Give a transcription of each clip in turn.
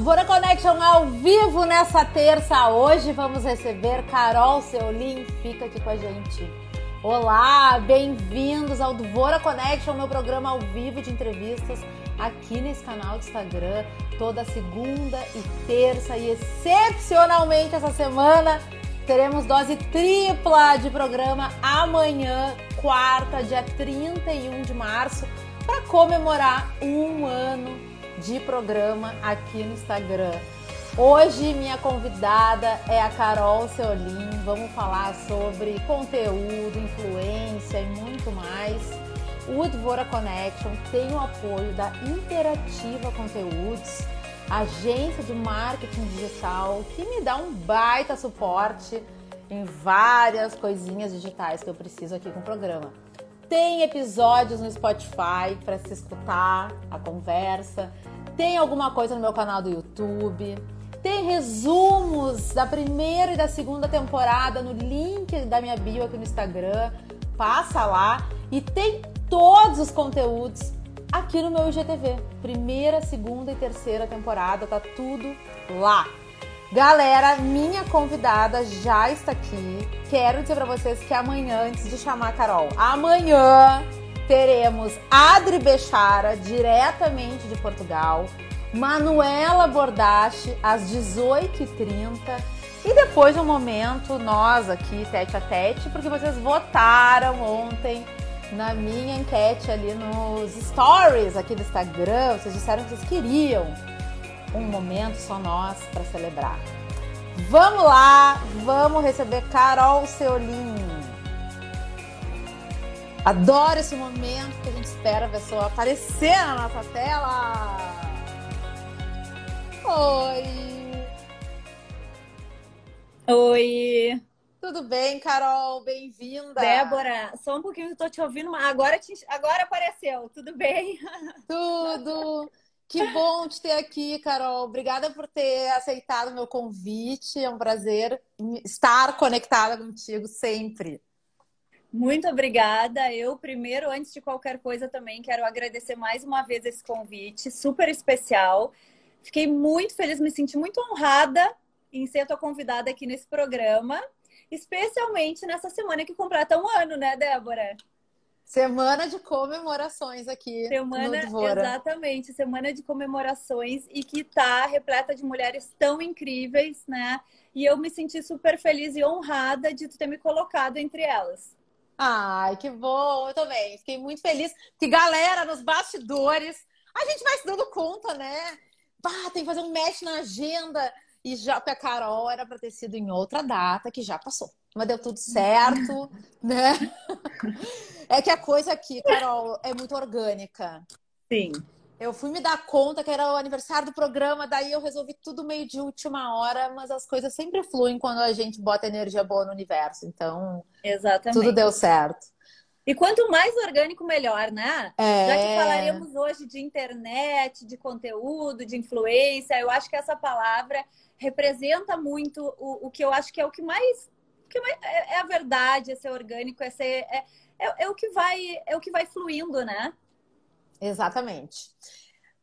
Bora Connection ao vivo nessa terça. Hoje vamos receber Carol Seulin. Fica aqui com a gente. Olá, bem-vindos ao Dvora Connection, meu programa ao vivo de entrevistas aqui nesse canal do Instagram, toda segunda e terça e excepcionalmente essa semana teremos dose tripla de programa amanhã, quarta, dia 31 de março, para comemorar um ano de programa aqui no Instagram. Hoje minha convidada é a Carol Seolim. Vamos falar sobre conteúdo, influência e muito mais. O Dvora Connection tem o apoio da Interativa Conteúdos, agência de marketing digital que me dá um baita suporte em várias coisinhas digitais que eu preciso aqui com o programa. Tem episódios no Spotify para se escutar a conversa. Tem alguma coisa no meu canal do YouTube. Tem resumos da primeira e da segunda temporada no link da minha bio aqui no Instagram. Passa lá e tem todos os conteúdos aqui no meu IGTV. Primeira, segunda e terceira temporada, tá tudo lá. Galera, minha convidada já está aqui. Quero dizer para vocês que amanhã, antes de chamar a Carol, amanhã teremos Adri Bechara, diretamente de Portugal, Manuela Bordache, às 18h30. E depois um momento, nós aqui, tete a tete, porque vocês votaram ontem na minha enquete ali nos stories aqui do Instagram. Vocês disseram que vocês queriam um momento só nós para celebrar. Vamos lá, vamos receber Carol Seolim. Adoro esse momento que a gente espera a pessoa aparecer na nossa tela. Oi. Oi. Tudo bem, Carol? Bem-vinda. Débora, só um pouquinho que eu tô te ouvindo, mas agora, te... agora apareceu. Tudo bem? Tudo. Que bom te ter aqui, Carol. Obrigada por ter aceitado o meu convite. É um prazer estar conectada contigo sempre. Muito obrigada. Eu, primeiro, antes de qualquer coisa, também quero agradecer mais uma vez esse convite, super especial. Fiquei muito feliz, me senti muito honrada em ser tua convidada aqui nesse programa, especialmente nessa semana que completa um ano, né, Débora? Semana de comemorações aqui. Semana, exatamente, semana de comemorações e que tá repleta de mulheres tão incríveis, né? E eu me senti super feliz e honrada de tu ter me colocado entre elas. Ai, que bom, eu também. Fiquei muito feliz. Que galera, nos bastidores, a gente vai se dando conta, né? Bah, tem que fazer um match na agenda. E já que a Carol era para ter sido em outra data, que já passou. Mas deu tudo certo, né? É que a coisa aqui, Carol, é muito orgânica. Sim. Eu fui me dar conta que era o aniversário do programa, daí eu resolvi tudo meio de última hora, mas as coisas sempre fluem quando a gente bota energia boa no universo. Então, Exatamente. tudo deu certo. E quanto mais orgânico, melhor, né? É... Já que falaremos hoje de internet, de conteúdo, de influência, eu acho que essa palavra representa muito o, o que eu acho que é o que mais, que mais é, é, a verdade, é ser orgânico, é ser. É, é, é, o que vai é o que vai fluindo, né? Exatamente.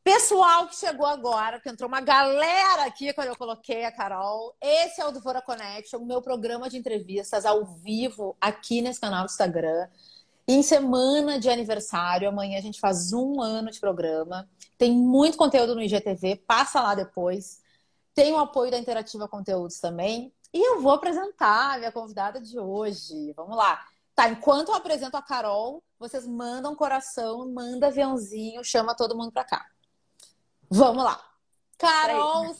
Pessoal que chegou agora, que entrou uma galera aqui quando eu coloquei a Carol. Esse é o do Fora Connection, meu programa de entrevistas ao vivo aqui nesse canal do Instagram. Em semana de aniversário, amanhã a gente faz um ano de programa. Tem muito conteúdo no IGTV, passa lá depois. Tem o apoio da Interativa Conteúdos também. E eu vou apresentar a minha convidada de hoje. Vamos lá. Tá, enquanto eu apresento a Carol, vocês mandam coração, manda aviãozinho, chama todo mundo pra cá. Vamos lá. Carol,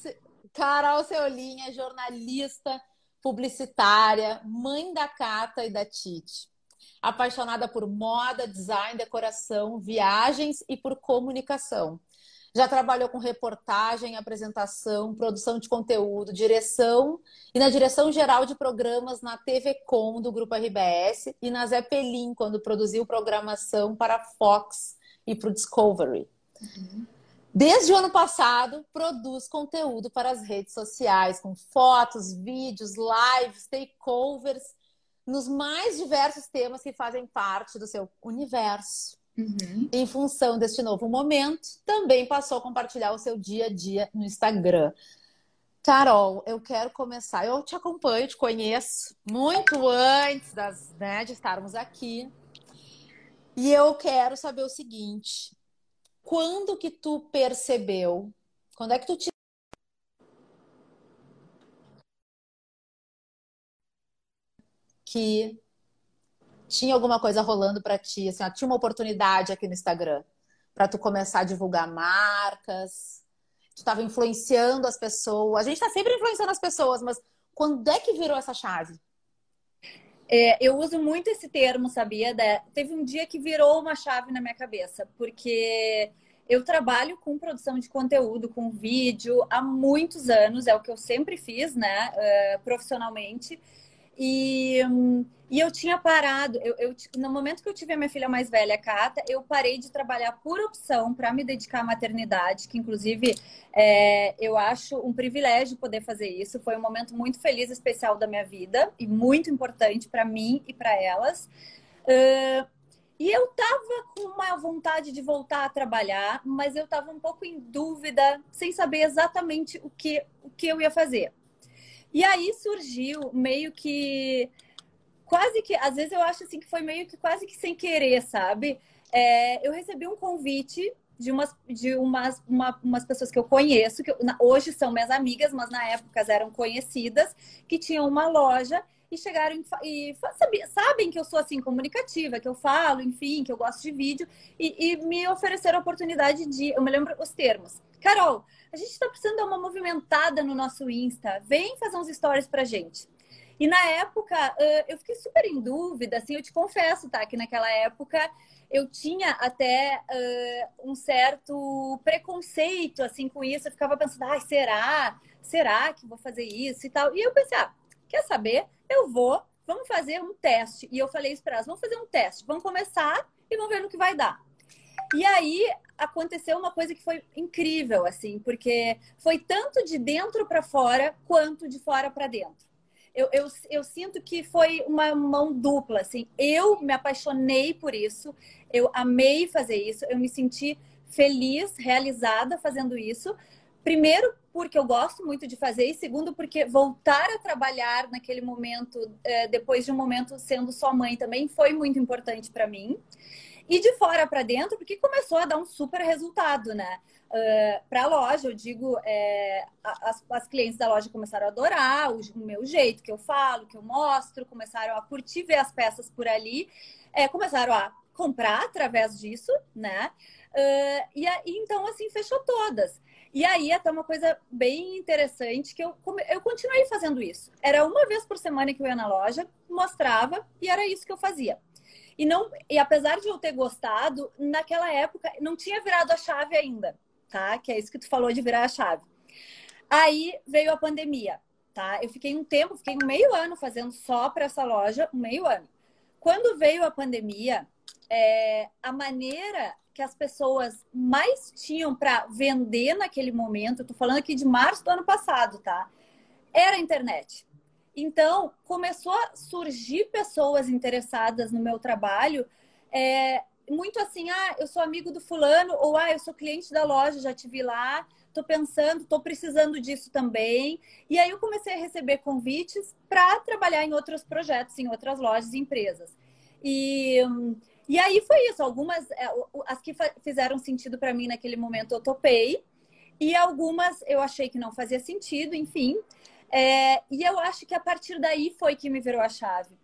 Carol Seolinha, jornalista, publicitária, mãe da Cata e da Tite. Apaixonada por moda, design, decoração, viagens e por comunicação. Já trabalhou com reportagem, apresentação, produção de conteúdo, direção e na direção geral de programas na TV Com do Grupo RBS e na Zeppelin, quando produziu programação para a Fox e para o Discovery. Uhum. Desde o ano passado, produz conteúdo para as redes sociais, com fotos, vídeos, lives, takeovers, nos mais diversos temas que fazem parte do seu universo. Uhum. Em função deste novo momento, também passou a compartilhar o seu dia a dia no Instagram. Carol, eu quero começar. Eu te acompanho, te conheço muito antes das, né, de estarmos aqui. E eu quero saber o seguinte: quando que tu percebeu? Quando é que tu te que tinha alguma coisa rolando para ti, assim, ó, tinha uma oportunidade aqui no Instagram para tu começar a divulgar marcas, tu estava influenciando as pessoas. A gente está sempre influenciando as pessoas, mas quando é que virou essa chave? É, eu uso muito esse termo, sabia? Teve um dia que virou uma chave na minha cabeça, porque eu trabalho com produção de conteúdo, com vídeo há muitos anos, é o que eu sempre fiz, né, uh, profissionalmente. E, e eu tinha parado, eu, eu, no momento que eu tive a minha filha mais velha, Cata, eu parei de trabalhar por opção para me dedicar à maternidade, que inclusive é, eu acho um privilégio poder fazer isso. Foi um momento muito feliz, especial da minha vida e muito importante para mim e para elas. Uh, e eu tava com uma vontade de voltar a trabalhar, mas eu tava um pouco em dúvida, sem saber exatamente o que, o que eu ia fazer. E aí surgiu meio que quase que, às vezes eu acho assim que foi meio que quase que sem querer, sabe? É, eu recebi um convite de umas, de umas, uma, umas pessoas que eu conheço, que eu, hoje são minhas amigas, mas na época eram conhecidas, que tinham uma loja e chegaram e, e sabem que eu sou assim comunicativa, que eu falo, enfim, que eu gosto de vídeo e, e me ofereceram a oportunidade de, eu me lembro os termos. Carol, a gente está precisando dar uma movimentada no nosso Insta. Vem fazer uns stories pra gente. E na época, eu fiquei super em dúvida, assim, eu te confesso, tá? Que naquela época eu tinha até uh, um certo preconceito, assim, com isso. Eu ficava pensando, ah, será? Será que vou fazer isso e tal? E eu pensei, ah, quer saber? Eu vou, vamos fazer um teste. E eu falei isso para elas, vamos fazer um teste. Vamos começar e vamos ver no que vai dar. E aí aconteceu uma coisa que foi incrível, assim, porque foi tanto de dentro para fora quanto de fora para dentro. Eu, eu, eu, sinto que foi uma mão dupla, assim. Eu me apaixonei por isso, eu amei fazer isso, eu me senti feliz, realizada fazendo isso. Primeiro, porque eu gosto muito de fazer, e segundo, porque voltar a trabalhar naquele momento, é, depois de um momento sendo só mãe, também foi muito importante para mim. E de fora para dentro, porque começou a dar um super resultado, né? Uh, para a loja, eu digo, é, as, as clientes da loja começaram a adorar o, o, meu jeito que eu falo, que eu mostro, começaram a curtir ver as peças por ali, é, começaram a comprar através disso, né? Uh, e então, assim, fechou todas. E aí, até uma coisa bem interessante, que eu, eu continuei fazendo isso. Era uma vez por semana que eu ia na loja, mostrava, e era isso que eu fazia. E não, e apesar de eu ter gostado, naquela época não tinha virado a chave ainda, tá? Que é isso que tu falou de virar a chave. Aí veio a pandemia, tá? Eu fiquei um tempo, fiquei um meio ano fazendo só para essa loja, um meio ano. Quando veio a pandemia, é, a maneira que as pessoas mais tinham para vender naquele momento, eu tô falando aqui de março do ano passado, tá? Era a internet. Então, começou a surgir pessoas interessadas no meu trabalho, é, muito assim, ah, eu sou amigo do fulano, ou ah, eu sou cliente da loja, já te vi lá, tô pensando, tô precisando disso também. E aí eu comecei a receber convites para trabalhar em outros projetos, em outras lojas e empresas. E, e aí foi isso, algumas, é, as que fizeram sentido para mim naquele momento eu topei, e algumas eu achei que não fazia sentido, enfim. É, e eu acho que a partir daí foi que me virou a chave.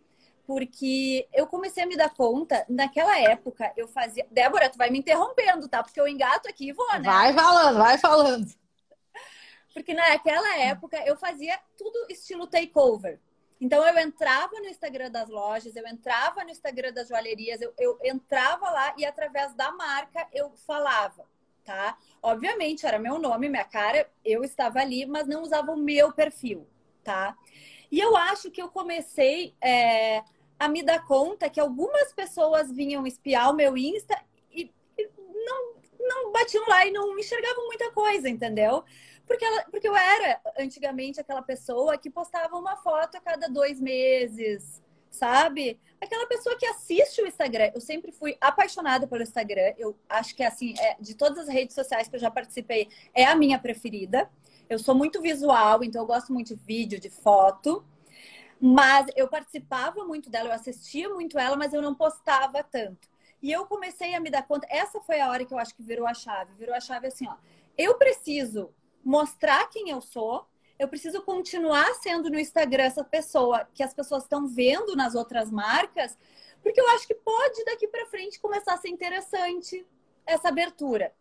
Porque eu comecei a me dar conta, naquela época eu fazia. Débora, tu vai me interrompendo, tá? Porque eu engato aqui e vou, né? Vai falando, vai falando. Porque naquela época eu fazia tudo estilo takeover. Então eu entrava no Instagram das lojas, eu entrava no Instagram das joalherias, eu, eu entrava lá e através da marca eu falava tá? Obviamente, era meu nome, minha cara, eu estava ali, mas não usava o meu perfil, tá? E eu acho que eu comecei é, a me dar conta que algumas pessoas vinham espiar o meu Insta e, e não, não batiam lá e não enxergavam muita coisa, entendeu? Porque, ela, porque eu era antigamente aquela pessoa que postava uma foto a cada dois meses, sabe? Aquela pessoa que assiste o Instagram. Eu sempre fui apaixonada pelo Instagram. Eu acho que, assim, é, de todas as redes sociais que eu já participei, é a minha preferida. Eu sou muito visual, então eu gosto muito de vídeo, de foto. Mas eu participava muito dela, eu assistia muito ela, mas eu não postava tanto. E eu comecei a me dar conta, essa foi a hora que eu acho que virou a chave. Virou a chave assim, ó. Eu preciso mostrar quem eu sou, eu preciso continuar sendo no Instagram essa pessoa que as pessoas estão vendo nas outras marcas, porque eu acho que pode daqui para frente começar a ser interessante essa abertura.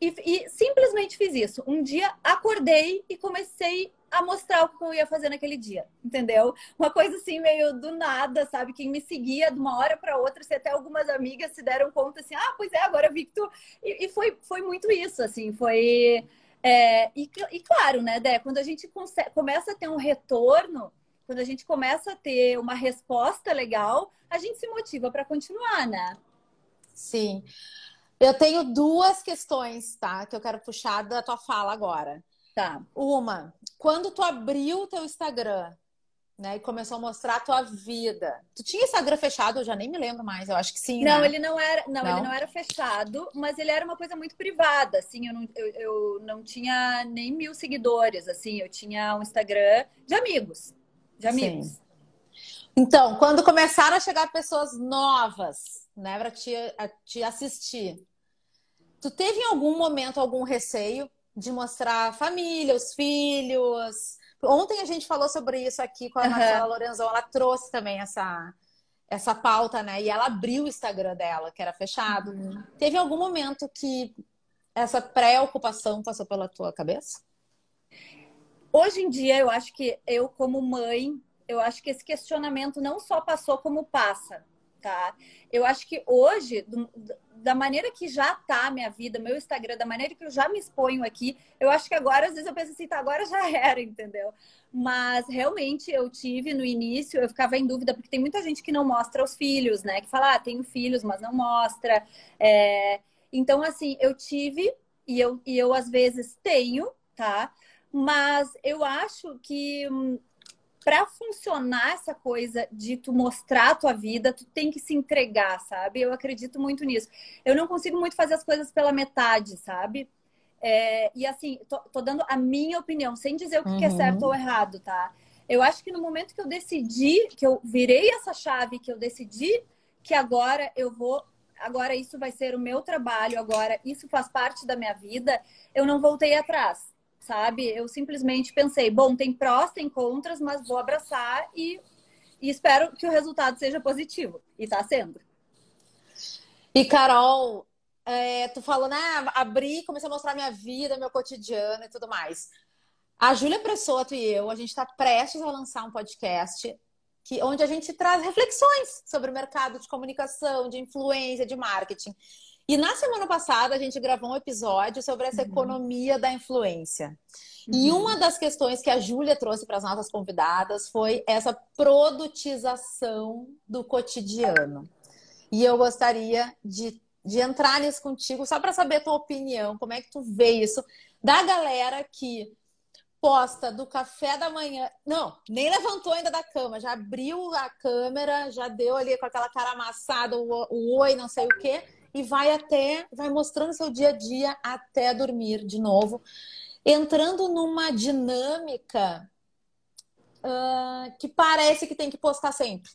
E, e, simplesmente fiz isso. Um dia acordei e comecei a mostrar o que eu ia fazer naquele dia, entendeu? Uma coisa assim meio do nada, sabe? Quem me seguia de uma hora para outra, se até algumas amigas se deram conta assim, ah, pois é, agora vi que tu. E, e foi, foi muito isso, assim, foi. É, e, e, claro, né, Dé, quando a gente consegue, começa a ter um retorno, quando a gente começa a ter uma resposta legal, a gente se motiva para continuar, né? Sim. Eu tenho duas questões, tá? Que eu quero puxar da tua fala agora. Tá. Uma, quando tu abriu o teu Instagram, né, e começou a mostrar a tua vida. Tu tinha Instagram fechado? Eu já nem me lembro mais. Eu acho que sim. Não, né? ele não era. Não, não, ele não era fechado, mas ele era uma coisa muito privada. Assim, eu não, eu, eu não tinha nem mil seguidores. Assim, eu tinha um Instagram de amigos, de amigos. Sim. Então, quando começaram a chegar pessoas novas, né, para te, te assistir, tu teve em algum momento algum receio de mostrar a família, os filhos? Ontem a gente falou sobre isso aqui com a uhum. Marcela Lorenzon, ela trouxe também essa, essa pauta, né? E ela abriu o Instagram dela, que era fechado. Uhum. Teve algum momento que essa preocupação passou pela tua cabeça? Hoje em dia, eu acho que eu, como mãe, eu acho que esse questionamento não só passou como passa, tá? Eu acho que hoje, da maneira que já tá a minha vida, meu Instagram, da maneira que eu já me exponho aqui, eu acho que agora, às vezes, eu penso assim, tá, agora já era, entendeu? Mas realmente eu tive no início, eu ficava em dúvida, porque tem muita gente que não mostra os filhos, né? Que fala, ah, tenho filhos, mas não mostra. É... Então, assim, eu tive, e eu, e eu às vezes tenho, tá? Mas eu acho que hum, para funcionar essa coisa de tu mostrar a tua vida, tu tem que se entregar, sabe? Eu acredito muito nisso. Eu não consigo muito fazer as coisas pela metade, sabe? É, e assim, tô, tô, dando a minha opinião, sem dizer o que, uhum. que é certo ou errado, tá? Eu acho que no momento que eu decidi, que eu virei essa chave, que eu decidi que agora eu vou, agora isso vai ser o meu trabalho, agora isso faz parte da minha vida, eu não voltei atrás sabe? Eu simplesmente pensei, bom, tem prós, tem contras, mas vou abraçar e, e espero que o resultado seja positivo. E tá sendo. E Carol, é, tu falou, né? Abri, comecei a mostrar minha vida, meu cotidiano e tudo mais. A Júlia Pressoto e eu, a gente está prestes a lançar um podcast que, onde a gente traz reflexões sobre o mercado de comunicação, de influência, de marketing. E na semana passada a gente gravou um episódio sobre essa uhum. economia da influência. Uhum. E uma das questões que a Júlia trouxe para as nossas convidadas foi essa produtização do cotidiano. E eu gostaria de, de entrar nisso contigo, só para saber a tua opinião, como é que tu vê isso, da galera que posta do café da manhã. Não, nem levantou ainda da cama, já abriu a câmera, já deu ali com aquela cara amassada, o, o oi, não sei o quê e vai até, vai mostrando seu dia a dia até dormir de novo, entrando numa dinâmica uh, que parece que tem que postar sempre.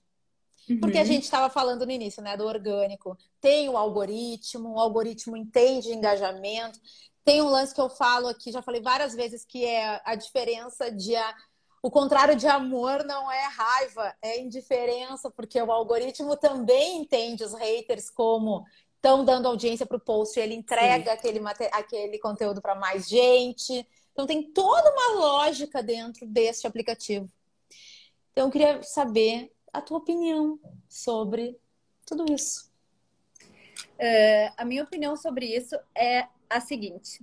Uhum. Porque a gente estava falando no início, né, do orgânico. Tem o algoritmo, o algoritmo entende engajamento. Tem um lance que eu falo aqui, já falei várias vezes, que é a diferença de a, o contrário de amor não é raiva, é indiferença, porque o algoritmo também entende os haters como estão dando audiência para o post, ele entrega aquele, aquele conteúdo para mais gente. Então tem toda uma lógica dentro deste aplicativo. Então eu queria saber a tua opinião sobre tudo isso. É, a minha opinião sobre isso é a seguinte: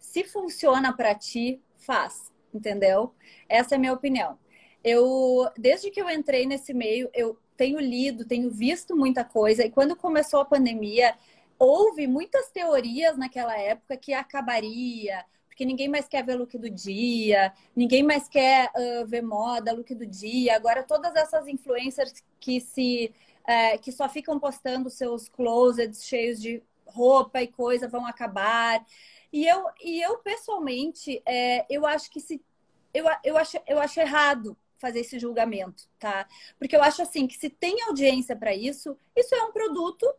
se funciona para ti, faz, entendeu? Essa é a minha opinião. Eu, desde que eu entrei nesse meio, eu tenho lido, tenho visto muita coisa. E quando começou a pandemia, houve muitas teorias naquela época que acabaria, porque ninguém mais quer ver look do dia, ninguém mais quer uh, ver moda, look do dia. Agora, todas essas influencers que se é, que só ficam postando seus closets cheios de roupa e coisa vão acabar. E eu, e eu pessoalmente, é, eu acho que se eu, eu, acho, eu acho errado fazer esse julgamento, tá? Porque eu acho assim que se tem audiência para isso, isso é um produto.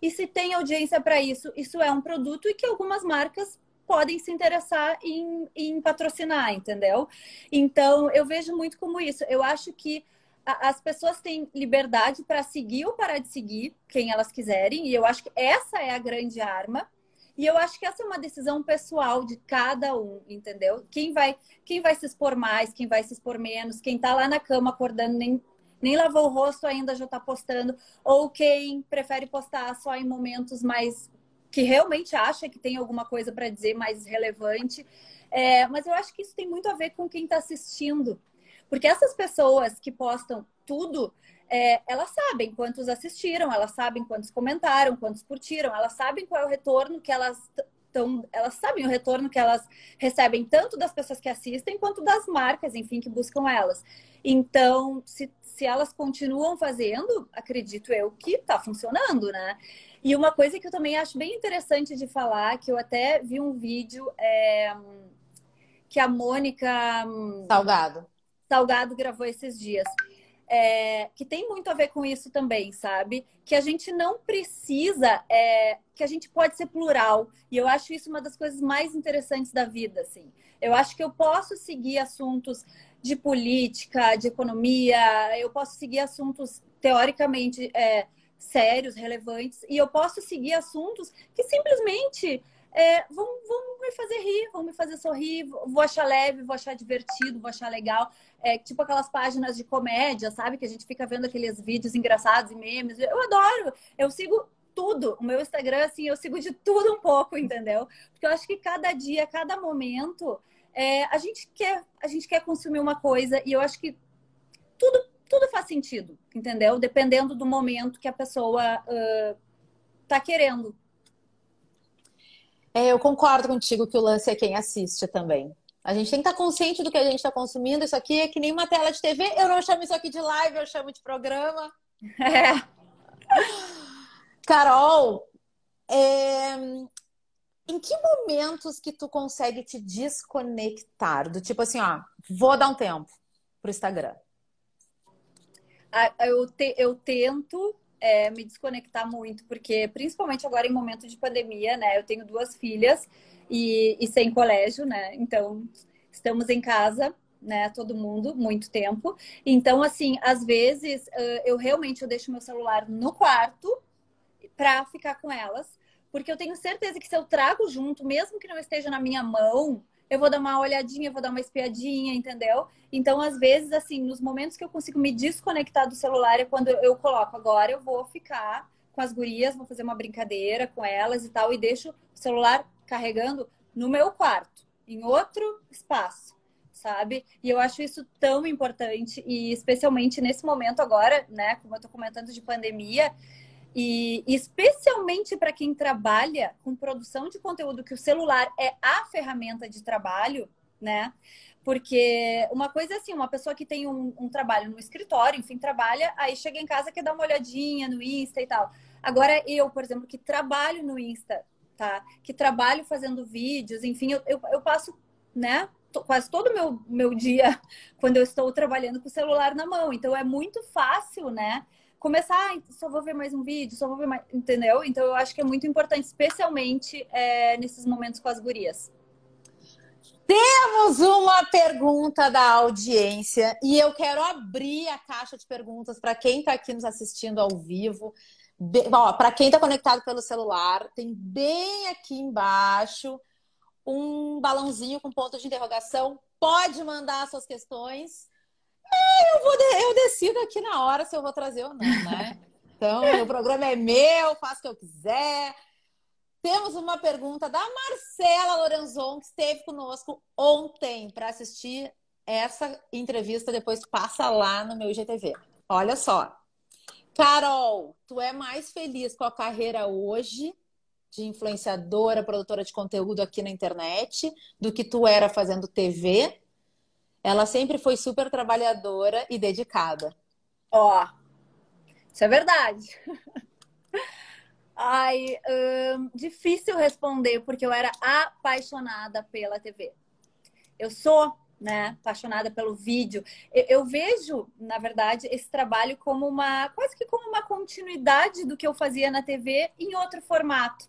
E se tem audiência para isso, isso é um produto e que algumas marcas podem se interessar em, em patrocinar, entendeu? Então, eu vejo muito como isso. Eu acho que as pessoas têm liberdade para seguir ou parar de seguir quem elas quiserem, e eu acho que essa é a grande arma. E eu acho que essa é uma decisão pessoal de cada um, entendeu? Quem vai, quem vai se expor mais, quem vai se expor menos, quem tá lá na cama acordando nem, nem lavou o rosto ainda já tá postando, ou quem prefere postar só em momentos mais que realmente acha que tem alguma coisa para dizer mais relevante. É, mas eu acho que isso tem muito a ver com quem está assistindo. Porque essas pessoas que postam tudo, é, elas sabem quantos assistiram, elas sabem quantos comentaram, quantos curtiram, elas sabem qual é o retorno que elas estão. Elas sabem o retorno que elas recebem tanto das pessoas que assistem quanto das marcas, enfim, que buscam elas. Então, se, se elas continuam fazendo, acredito eu que está funcionando, né? E uma coisa que eu também acho bem interessante de falar, que eu até vi um vídeo é, que a Mônica hum, Salgado Salgado gravou esses dias. É, que tem muito a ver com isso também, sabe? Que a gente não precisa, é, que a gente pode ser plural. E eu acho isso uma das coisas mais interessantes da vida, assim. Eu acho que eu posso seguir assuntos de política, de economia, eu posso seguir assuntos teoricamente é, sérios, relevantes, e eu posso seguir assuntos que simplesmente é, vão, vão me fazer rir, vão me fazer sorrir, vou achar leve, vou achar divertido, vou achar legal. É, tipo aquelas páginas de comédia, sabe? Que a gente fica vendo aqueles vídeos engraçados e memes. Eu adoro, eu sigo tudo. O meu Instagram, assim, eu sigo de tudo um pouco, entendeu? Porque eu acho que cada dia, cada momento, é, a, gente quer, a gente quer consumir uma coisa e eu acho que tudo, tudo faz sentido, entendeu? Dependendo do momento que a pessoa uh, tá querendo é, eu concordo contigo que o lance é quem assiste também. A gente tem que estar consciente do que a gente está consumindo. Isso aqui é que nem uma tela de TV. Eu não chamo isso aqui de live, eu chamo de programa. É. Carol, é... em que momentos que tu consegue te desconectar? Do tipo assim, ó, vou dar um tempo pro Instagram. Eu, te, eu tento é, me desconectar muito, porque principalmente agora em momento de pandemia, né? Eu tenho duas filhas e, e sem colégio, né? Então estamos em casa, né? Todo mundo, muito tempo. Então, assim, às vezes eu realmente eu deixo meu celular no quarto para ficar com elas, porque eu tenho certeza que se eu trago junto, mesmo que não esteja na minha mão, eu vou dar uma olhadinha, vou dar uma espiadinha, entendeu? Então, às vezes, assim, nos momentos que eu consigo me desconectar do celular é quando eu coloco agora, eu vou ficar com as gurias, vou fazer uma brincadeira com elas e tal, e deixo o celular carregando no meu quarto, em outro espaço, sabe? E eu acho isso tão importante, e especialmente nesse momento agora, né, como eu tô comentando de pandemia, e especialmente para quem trabalha com produção de conteúdo, que o celular é a ferramenta de trabalho, né? Porque uma coisa é assim, uma pessoa que tem um, um, trabalho no escritório, enfim, trabalha, aí chega em casa quer dar uma olhadinha no Insta e tal. Agora, eu, por exemplo, que trabalho no Insta, tá? Que trabalho fazendo vídeos, enfim, eu, eu, eu passo, né? Quase todo o meu, meu dia quando eu estou trabalhando com o celular na mão. Então, é muito fácil, né? Começar, ah, só vou ver mais um vídeo, só vou ver mais, entendeu? Então eu acho que é muito importante, especialmente é, nesses momentos com as gurias. Temos uma pergunta da audiência e eu quero abrir a caixa de perguntas para quem está aqui nos assistindo ao vivo. Para quem está conectado pelo celular, tem bem aqui embaixo um balãozinho com ponto de interrogação. Pode mandar suas questões é, eu, vou de... eu decido aqui na hora se eu vou trazer ou não, né? Então, o programa é meu, faço o que eu quiser. Temos uma pergunta da Marcela Lorenzon, que esteve conosco ontem para assistir essa entrevista. Depois passa lá no meu IGTV. Olha só. Carol, tu é mais feliz com a carreira hoje de influenciadora, produtora de conteúdo aqui na internet do que tu era fazendo TV. Ela sempre foi super trabalhadora e dedicada. Ó, isso é verdade. Ai, hum, difícil responder porque eu era apaixonada pela TV. Eu sou, né, apaixonada pelo vídeo. Eu, eu, vejo, na verdade, esse trabalho como uma quase que como uma continuidade do que eu fazia na TV em outro formato.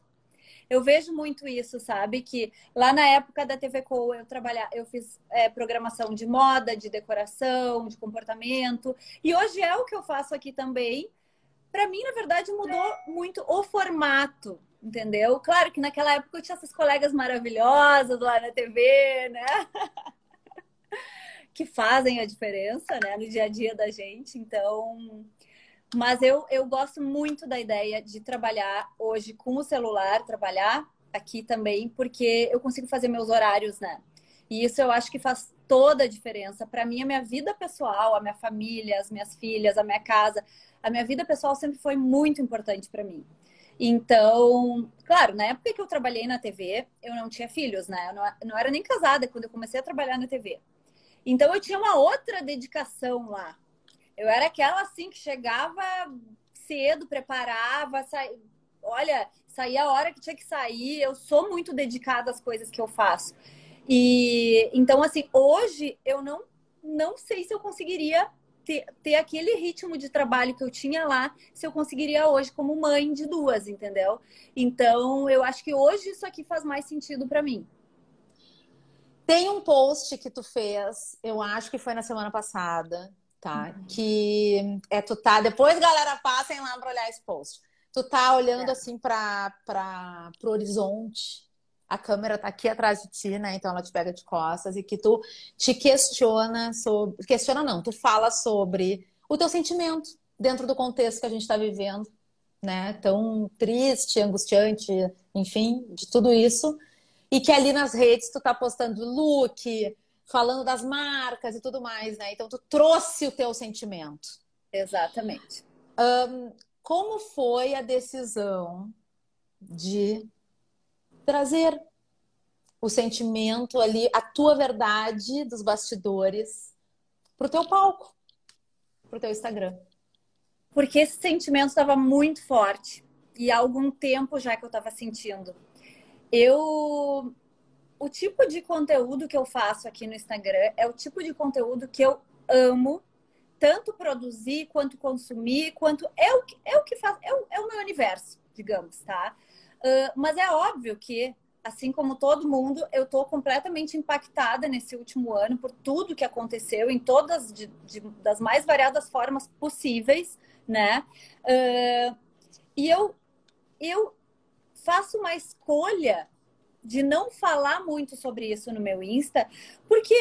Eu vejo muito isso, sabe? Que lá na época da TV Co eu trabalhava, eu fiz é, programação de moda, de decoração, de comportamento, e hoje é o que eu faço aqui também para mim, na verdade, mudou muito o formato, entendeu? Claro que naquela época eu tinha essas colegas maravilhosas lá na TV, né? que fazem a diferença, né, no dia a dia da gente. Então, mas eu, eu gosto muito da ideia de trabalhar hoje com o celular, trabalhar aqui também, porque eu consigo fazer meus horários, né? E isso eu acho que faz toda a diferença. Para mim, a minha vida pessoal, a minha família, as minhas filhas, a minha casa, a minha vida pessoal sempre foi muito importante para mim. Então, claro, na época que eu trabalhei na TV, eu não tinha filhos, né? Eu não, não era nem casada quando eu comecei a trabalhar na TV. Então, eu tinha uma outra dedicação lá. Eu era aquela assim que chegava cedo, preparava, sa... olha, saía a hora que tinha que sair. Eu sou muito dedicada às coisas que eu faço. E então, assim, hoje eu não, não sei se eu conseguiria ter, ter aquele ritmo de trabalho que eu tinha lá, se eu conseguiria hoje como mãe de duas, entendeu? Então, eu acho que hoje isso aqui faz mais sentido para mim. Tem um post que tu fez, eu acho que foi na semana passada, tá? Uhum. Que é tu tá. Depois, galera, passem lá para olhar esse post. Tu tá olhando é. assim para o horizonte a câmera tá aqui atrás de ti, né? Então ela te pega de costas e que tu te questiona sobre. Questiona não, tu fala sobre o teu sentimento dentro do contexto que a gente está vivendo, né? Tão triste, angustiante, enfim, de tudo isso. E que ali nas redes tu tá postando look, falando das marcas e tudo mais, né? Então tu trouxe o teu sentimento. Exatamente. Um, como foi a decisão de trazer o sentimento ali, a tua verdade dos bastidores pro teu palco, pro teu Instagram. Porque esse sentimento estava muito forte e há algum tempo já que eu estava sentindo. Eu o tipo de conteúdo que eu faço aqui no Instagram é o tipo de conteúdo que eu amo tanto produzir quanto consumir, quanto é o que é o que faz é o, é o meu universo, digamos, tá? Uh, mas é óbvio que, assim como todo mundo, eu estou completamente impactada nesse último ano por tudo que aconteceu em todas de, de, das mais variadas formas possíveis, né? Uh, e eu, eu faço uma escolha de não falar muito sobre isso no meu Insta, porque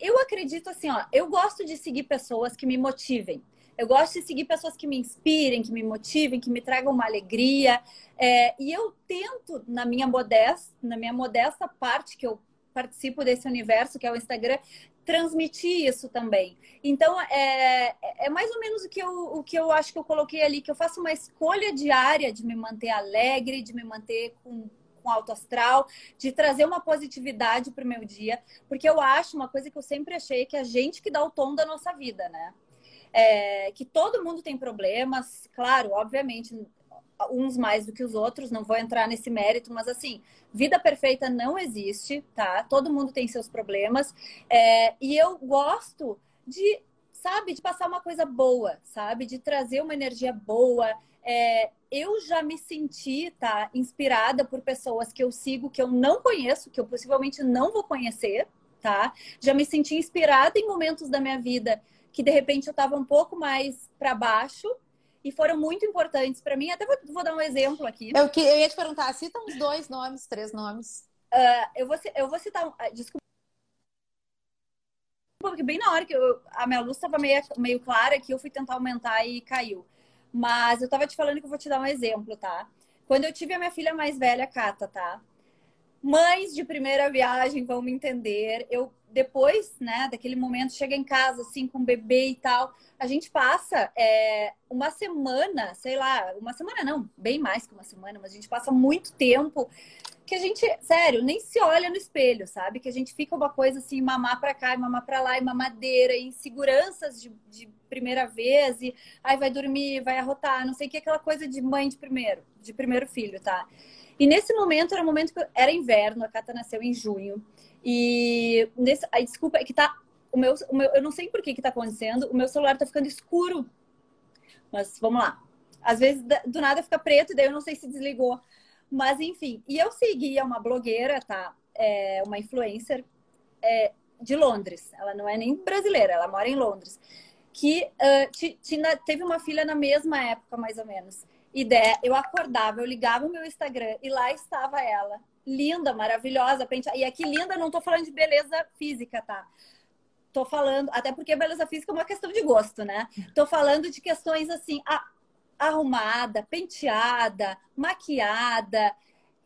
eu acredito assim, ó, eu gosto de seguir pessoas que me motivem. Eu gosto de seguir pessoas que me inspirem, que me motivem, que me tragam uma alegria. É, e eu tento, na minha modesta, na minha modesta parte que eu participo desse universo, que é o Instagram, transmitir isso também. Então, é, é mais ou menos o que, eu, o que eu acho que eu coloquei ali, que eu faço uma escolha diária de me manter alegre, de me manter com, com alto astral, de trazer uma positividade para o meu dia, porque eu acho uma coisa que eu sempre achei que é a gente que dá o tom da nossa vida, né? é, que todo mundo tem problemas, claro, obviamente, uns mais do que os outros, não vou entrar nesse mérito, mas assim, vida perfeita não existe, tá? Todo mundo tem seus problemas, é, e eu gosto de, sabe, de passar uma coisa boa, sabe, de trazer uma energia boa. É, eu já me senti, tá, inspirada por pessoas que eu sigo, que eu não conheço, que eu possivelmente não vou conhecer, tá? Já me senti inspirada em momentos da minha vida que de repente eu estava um pouco mais para baixo e foram muito importantes para mim. Até vou, vou, dar um exemplo aqui. Eu, que, eu ia te perguntar, cita uns dois nomes, três nomes. Uh, eu, vou, eu vou citar. Desculpa. Porque bem na hora que eu, a minha luz estava meio, meio clara que eu fui tentar aumentar e caiu. Mas eu estava te falando que eu vou te dar um exemplo, tá? Quando eu tive a minha filha mais velha, Cata, tá? mães de primeira viagem vão me entender. Eu depois, né, daquele momento, chega em casa assim com o bebê e tal, a gente passa é, uma semana, sei lá, uma semana não, bem mais que uma semana, mas a gente passa muito tempo que a gente, sério, nem se olha no espelho, sabe? Que a gente fica uma coisa assim, mamar pra cá e mamar pra lá, e mamadeira, e inseguranças de, de primeira vez, e aí vai dormir, vai arrotar, não sei o que, aquela coisa de mãe de primeiro, de primeiro filho, tá? E nesse momento era um momento que era inverno, a Cata nasceu em junho. E nesse, aí, desculpa, é que tá o meu, o meu, eu não sei por que que tá acontecendo, o meu celular tá ficando escuro. Mas vamos lá. Às vezes do nada fica preto e daí eu não sei se desligou. Mas enfim, e eu seguia uma blogueira, tá? É, uma influencer é, de Londres. Ela não é nem brasileira, ela mora em Londres. Que uh, tinha, teve uma filha na mesma época, mais ou menos. E de, eu acordava, eu ligava o meu Instagram e lá estava ela. Linda, maravilhosa, penteada. E aqui, linda, não tô falando de beleza física, tá? Tô falando, até porque beleza física é uma questão de gosto, né? Tô falando de questões assim, a, arrumada, penteada, maquiada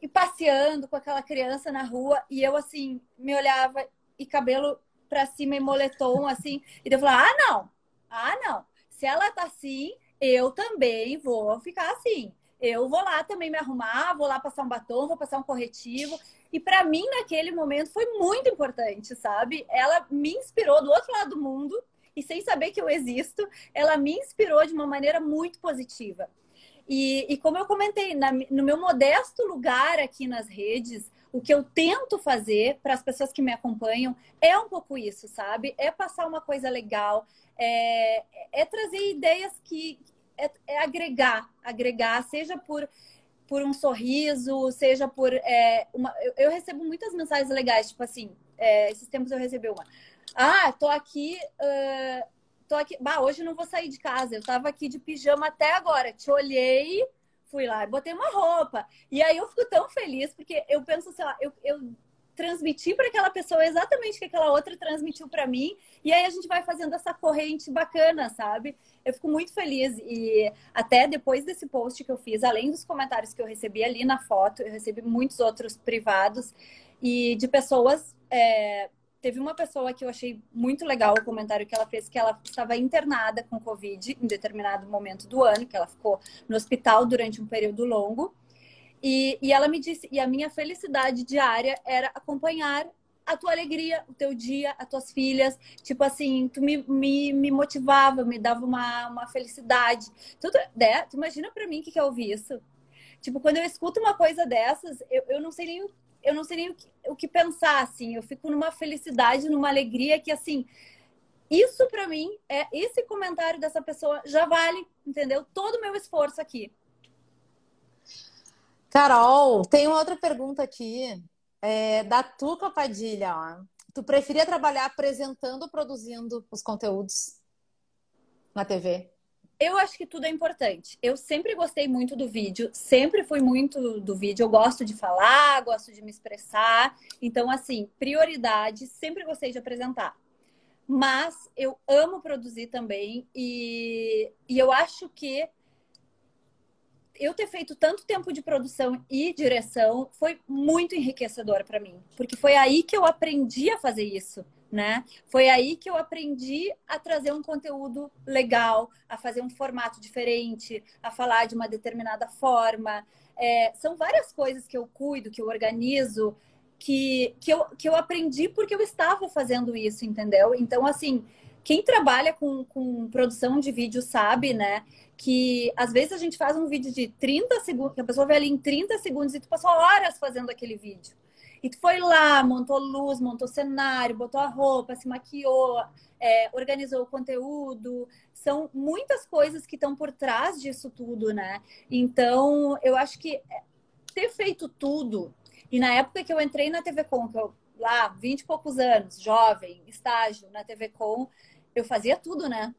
e passeando com aquela criança na rua. E eu, assim, me olhava e cabelo pra cima e moletom, assim. E eu falava, ah, não, ah, não. Se ela tá assim, eu também vou ficar assim. Eu vou lá também me arrumar, vou lá passar um batom, vou passar um corretivo. E para mim, naquele momento, foi muito importante, sabe? Ela me inspirou do outro lado do mundo e sem saber que eu existo, ela me inspirou de uma maneira muito positiva. E, e como eu comentei, na, no meu modesto lugar aqui nas redes, o que eu tento fazer para as pessoas que me acompanham é um pouco isso, sabe? É passar uma coisa legal, é, é trazer ideias que, é, é agregar, agregar, seja por por um sorriso, seja por é, uma. Eu, eu, recebo muitas mensagens legais, tipo assim, é, esses tempos eu recebi uma. Ah, tô aqui, uh, tô aqui. Bah, hoje não vou sair de casa. Eu tava aqui de pijama até agora. Te olhei, fui lá, botei uma roupa. E aí eu fico tão feliz, porque eu penso, sei lá, eu, eu transmitir para aquela pessoa exatamente o que aquela outra transmitiu para mim. E aí a gente vai fazendo essa corrente bacana, sabe? Eu fico muito feliz. E até depois desse post que eu fiz, além dos comentários que eu recebi ali na foto, eu recebi muitos outros privados e de pessoas. É... Teve uma pessoa que eu achei muito legal o comentário que ela fez, que ela estava internada com Covid em determinado momento do ano, que ela ficou no hospital durante um período longo. E, e ela me disse, e a minha felicidade diária era acompanhar a tua alegria, o teu dia, as tuas filhas. Tipo assim, tu me, me, me motivava, me dava uma, uma felicidade. Tudo, né? Tu imagina pra mim o que, que é ouvir isso? Tipo, quando eu escuto uma coisa dessas, eu, eu não sei nem, eu não sei nem o que, o que pensar, assim. Eu fico numa felicidade, numa alegria que, assim, isso para mim, é esse comentário dessa pessoa já vale, entendeu? Todo o meu esforço aqui. Carol, tem uma outra pergunta aqui. É, da Tuca Padilha, ó. Tu preferia trabalhar apresentando ou produzindo os conteúdos na TV? Eu acho que tudo é importante. Eu sempre gostei muito do vídeo, sempre fui muito do vídeo. Eu gosto de falar, gosto de me expressar. Então, assim, prioridade, sempre gostei de apresentar. Mas eu amo produzir também e, e eu acho que eu ter feito tanto tempo de produção e direção foi muito enriquecedor para mim, porque foi aí que eu aprendi a fazer isso, né? Foi aí que eu aprendi a trazer um conteúdo legal, a fazer um formato diferente, a falar de uma determinada forma. É, são várias coisas que eu cuido, que eu organizo, que, que, eu, que eu aprendi porque eu estava fazendo isso, entendeu? Então, assim, quem trabalha com, com produção de vídeo sabe, né? Que às vezes a gente faz um vídeo de 30 segundos, que a pessoa vê ali em 30 segundos e tu passou horas fazendo aquele vídeo. E tu foi lá, montou luz, montou cenário, botou a roupa, se maquiou, é, organizou o conteúdo. São muitas coisas que estão por trás disso tudo, né? Então, eu acho que ter feito tudo, e na época que eu entrei na TV Com, que eu lá, 20 e poucos anos, jovem, estágio na TV Com, eu fazia tudo, né?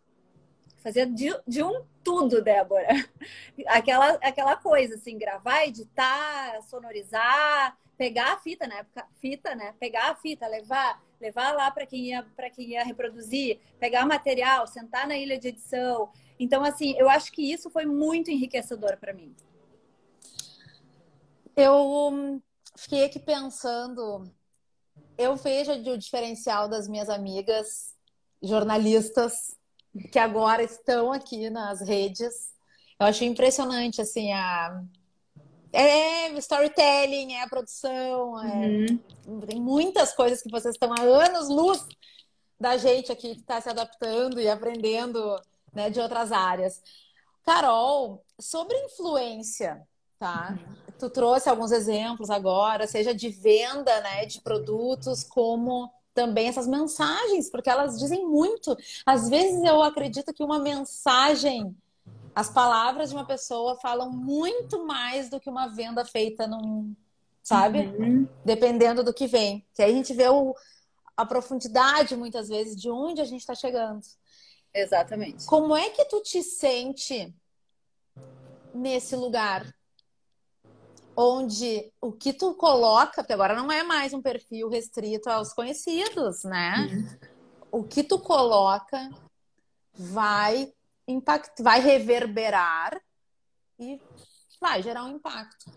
Fazia de, de um tudo, Débora. Aquela, aquela coisa, assim, gravar, editar, sonorizar, pegar a fita, na época, fita, né? Pegar a fita, levar, levar lá para quem ia para quem ia reproduzir, pegar material, sentar na ilha de edição. Então, assim, eu acho que isso foi muito enriquecedor para mim. Eu fiquei aqui pensando. Eu vejo o diferencial das minhas amigas jornalistas que agora estão aqui nas redes. Eu achei impressionante, assim, a. É storytelling, é a produção, é... Uhum. tem muitas coisas que vocês estão há anos luz da gente aqui que está se adaptando e aprendendo né, de outras áreas. Carol, sobre influência, tá? Uhum. Tu trouxe alguns exemplos agora, seja de venda, né, de produtos, como também essas mensagens, porque elas dizem muito. Às vezes eu acredito que uma mensagem, as palavras de uma pessoa falam muito mais do que uma venda feita num, sabe? Uhum. Dependendo do que vem. Que aí a gente vê o, a profundidade, muitas vezes, de onde a gente está chegando. Exatamente. Como é que tu te sente nesse lugar? Onde o que tu coloca, porque agora não é mais um perfil restrito aos conhecidos, né? Uhum. O que tu coloca vai impact, vai reverberar e vai gerar um impacto.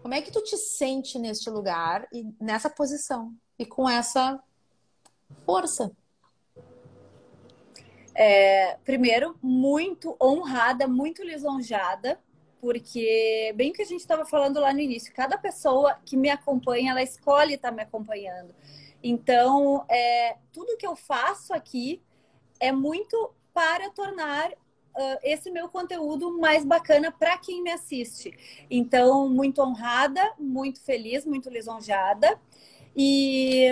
Como é que tu te sente neste lugar e nessa posição e com essa força? É, primeiro, muito honrada, muito lisonjada, porque bem que a gente estava falando lá no início, cada pessoa que me acompanha, ela escolhe estar tá me acompanhando. Então, é, tudo que eu faço aqui é muito para tornar uh, esse meu conteúdo mais bacana para quem me assiste. Então, muito honrada, muito feliz, muito lisonjada. E.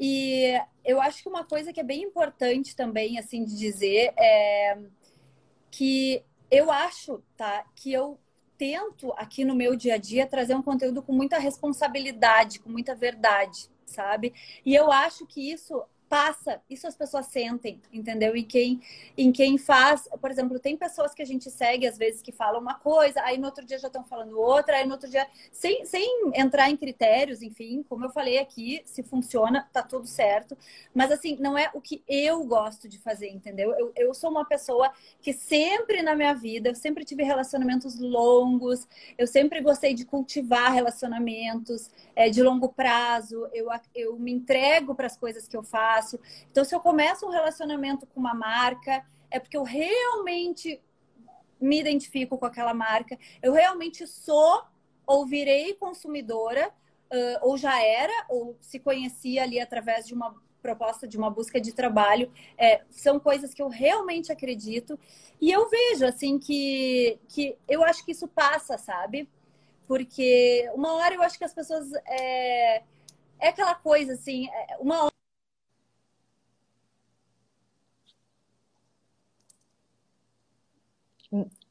E eu acho que uma coisa que é bem importante também, assim, de dizer é que eu acho, tá, que eu tento aqui no meu dia a dia trazer um conteúdo com muita responsabilidade, com muita verdade, sabe? E eu acho que isso passa, isso as pessoas sentem, entendeu? E quem, em quem faz, por exemplo, tem pessoas que a gente segue às vezes que falam uma coisa, aí no outro dia já estão falando outra, aí no outro dia, sem, sem entrar em critérios, enfim, como eu falei aqui, se funciona, tá tudo certo. Mas assim, não é o que eu gosto de fazer, entendeu? Eu, eu sou uma pessoa que sempre na minha vida, eu sempre tive relacionamentos longos, eu sempre gostei de cultivar relacionamentos é, de longo prazo, eu, eu me entrego para as coisas que eu faço Então, se eu começo um relacionamento com uma marca, é porque eu realmente me identifico com aquela marca, eu realmente sou ou virei consumidora, uh, ou já era, ou se conhecia ali através de uma proposta de uma busca de trabalho. É, são coisas que eu realmente acredito. E eu vejo, assim, que, que eu acho que isso passa, sabe? Porque uma hora eu acho que as pessoas. É, é aquela coisa, assim, é, uma hora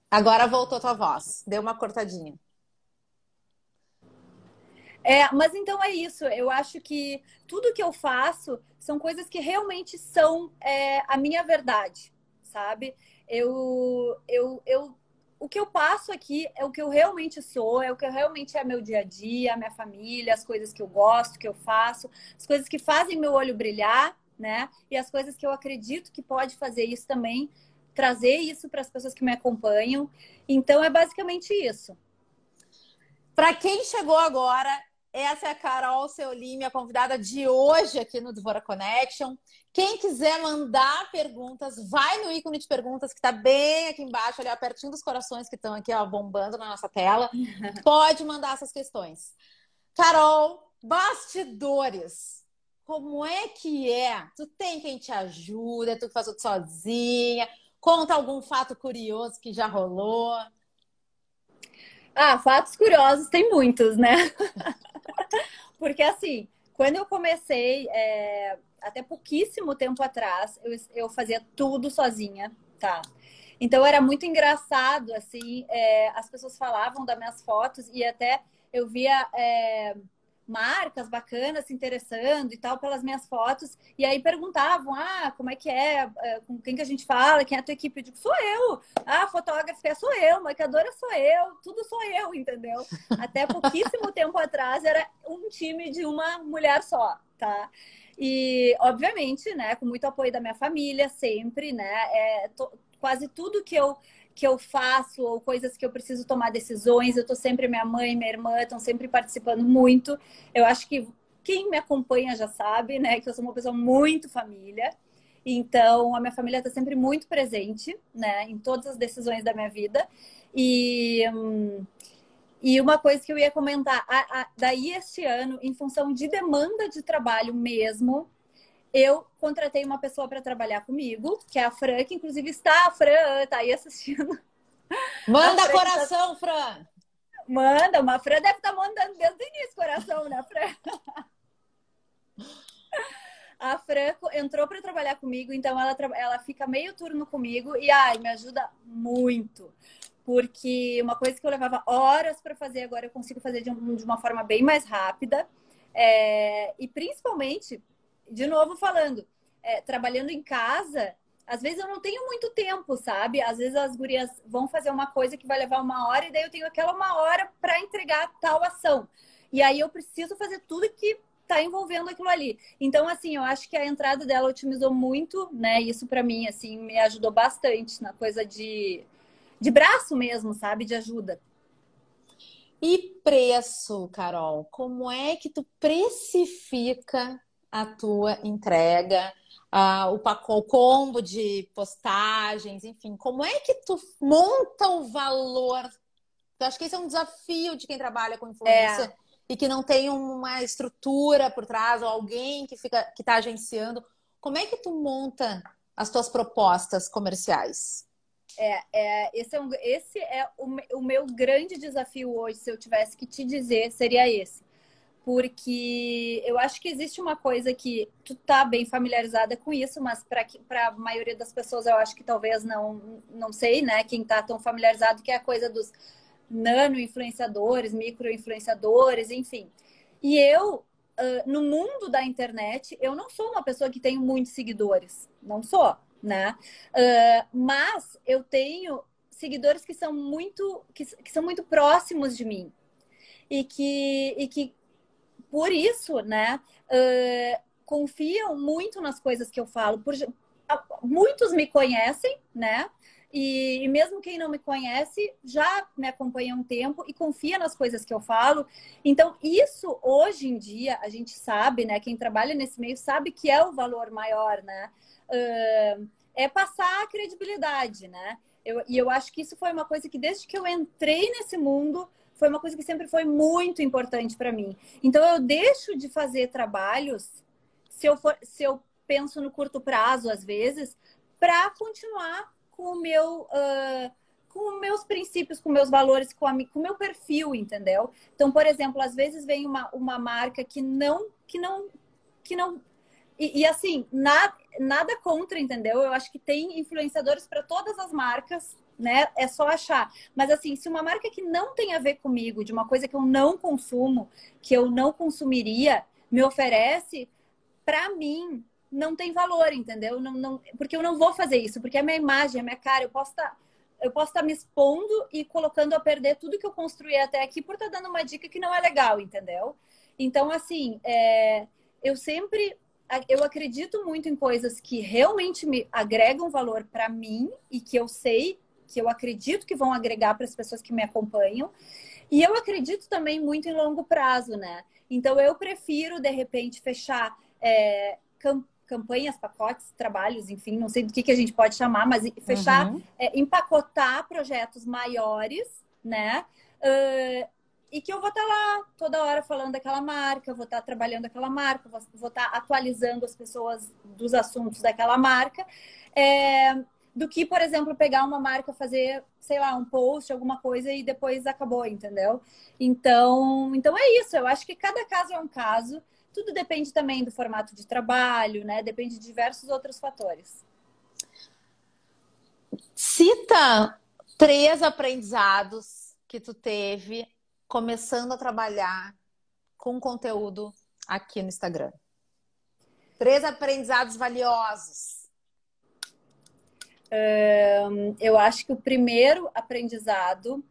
Agora voltou tua voz. Deu uma cortadinha. É, mas então é isso. Eu acho que tudo que eu faço são coisas que realmente são é, a minha verdade, sabe? Eu, eu, eu, o que eu passo aqui é o que eu realmente sou, é o que realmente é meu dia a dia, minha família, as coisas que eu gosto, que eu faço, as coisas que fazem meu olho brilhar, né? E as coisas que eu acredito que pode fazer isso também trazer isso para as pessoas que me acompanham. Então é basicamente isso. Para quem chegou agora, essa é a Carol Seoli, minha convidada de hoje aqui no Dvora Connection. Quem quiser mandar perguntas, vai no ícone de perguntas que está bem aqui embaixo, ali pertinho dos corações que estão aqui ó, bombando na nossa tela. Pode mandar essas questões. Carol, bastidores. Como é que é? Tu tem quem te ajuda, tu que faz tudo sozinha? Conta algum fato curioso que já rolou. Ah, fatos curiosos tem muitos, né? Porque assim, quando eu comecei, é, até pouquíssimo tempo atrás, eu, eu fazia tudo sozinha, tá? Então era muito engraçado, assim, é, as pessoas falavam das minhas fotos e até eu via. É, marcas bacanas se interessando e tal pelas minhas fotos. E aí perguntavam: ah, como é que é? é? Com quem que a gente fala? Quem é a tua equipe? Eu digo: sou eu. Ah, fotógrafa sou eu, maquiadora sou eu, tudo sou eu, entendeu? Até pouquíssimo tempo atrás era um time de uma mulher só, tá? E, obviamente, né, com muito apoio da minha família, sempre, né? É, quase tudo que eu que eu faço ou coisas que eu preciso tomar decisões. Eu tô sempre, minha mãe, minha irmã estão sempre participando muito. Eu acho que quem me acompanha já sabe, né, que eu sou uma pessoa muito família. Então, a minha família está sempre muito presente, né, em todas as decisões da minha vida. E, hum, e uma coisa que eu ia comentar, a, a, daí este ano, em função de demanda de trabalho mesmo, eu contratei uma pessoa para trabalhar comigo, que é a Fran, que inclusive está, a Fran, tá aí assistindo. Manda Fran, coração, tá... Fran! Manda, uma Fran deve estar tá mandando desde o início coração, né, Fran? A Fran entrou para trabalhar comigo, então ela, ela fica meio turno comigo e ai, me ajuda muito. Porque uma coisa que eu levava horas para fazer, agora eu consigo fazer de, um, de uma forma bem mais rápida. É, e principalmente de novo falando, é, trabalhando em casa, às vezes eu não tenho muito tempo, sabe? Às vezes as gurias vão fazer uma coisa que vai levar uma hora e daí eu tenho aquela uma hora para entregar tal ação. E aí eu preciso fazer tudo que tá envolvendo aquilo ali. Então, assim, eu acho que a entrada dela otimizou muito, né? Isso para mim, assim, me ajudou bastante na coisa de, de braço mesmo, sabe? De ajuda. E preço, Carol? Como é que tu precifica a tua entrega, o, pacote, o combo de postagens, enfim, como é que tu monta o valor? Eu acho que esse é um desafio de quem trabalha com influência é. e que não tem uma estrutura por trás ou alguém que fica que está agenciando. Como é que tu monta as tuas propostas comerciais? É, é, esse é, um, esse é o, o meu grande desafio hoje, se eu tivesse que te dizer, seria esse porque eu acho que existe uma coisa que tu tá bem familiarizada com isso, mas para a maioria das pessoas eu acho que talvez não, não sei, né? Quem tá tão familiarizado que é a coisa dos nano influenciadores, micro influenciadores, enfim. E eu, uh, no mundo da internet, eu não sou uma pessoa que tem muitos seguidores, não sou, né? Uh, mas eu tenho seguidores que são muito que, que são muito próximos de mim e que, e que por isso, né, uh, confiam muito nas coisas que eu falo. Por, muitos me conhecem, né? E, e, mesmo quem não me conhece já me acompanha há um tempo e confia nas coisas que eu falo. Então, isso hoje em dia a gente sabe, né? Quem trabalha nesse meio sabe que é o valor maior, né? Uh, é passar a credibilidade, né? Eu, e eu acho que isso foi uma coisa que desde que eu entrei nesse mundo foi uma coisa que sempre foi muito importante para mim. Então eu deixo de fazer trabalhos se eu for, se eu penso no curto prazo às vezes para continuar com o meu uh, com meus princípios, com meus valores, com, o meu perfil, entendeu? Então, por exemplo, às vezes vem uma, uma marca que não que não que não e, e assim nada nada contra, entendeu? Eu acho que tem influenciadores para todas as marcas né? É só achar. Mas assim, se uma marca que não tem a ver comigo, de uma coisa que eu não consumo, que eu não consumiria, me oferece, para mim não tem valor, entendeu? Não, não, porque eu não vou fazer isso, porque é minha imagem, é minha cara, eu posso estar tá, eu posso estar tá me expondo e colocando a perder tudo que eu construí até aqui por estar tá dando uma dica que não é legal, entendeu? Então, assim, é, eu sempre eu acredito muito em coisas que realmente me agregam valor para mim e que eu sei que eu acredito que vão agregar para as pessoas que me acompanham. E eu acredito também muito em longo prazo, né? Então eu prefiro, de repente, fechar é, campanhas, pacotes, trabalhos, enfim, não sei do que, que a gente pode chamar, mas fechar, uhum. é, empacotar projetos maiores, né? Uh, e que eu vou estar tá lá toda hora falando daquela marca, vou estar tá trabalhando aquela marca, vou estar tá atualizando as pessoas dos assuntos daquela marca. É, do que, por exemplo, pegar uma marca, fazer, sei lá, um post, alguma coisa e depois acabou, entendeu? Então, então é isso. Eu acho que cada caso é um caso. Tudo depende também do formato de trabalho, né? Depende de diversos outros fatores. Cita três aprendizados que tu teve começando a trabalhar com conteúdo aqui no Instagram. Três aprendizados valiosos eu acho que o primeiro aprendizado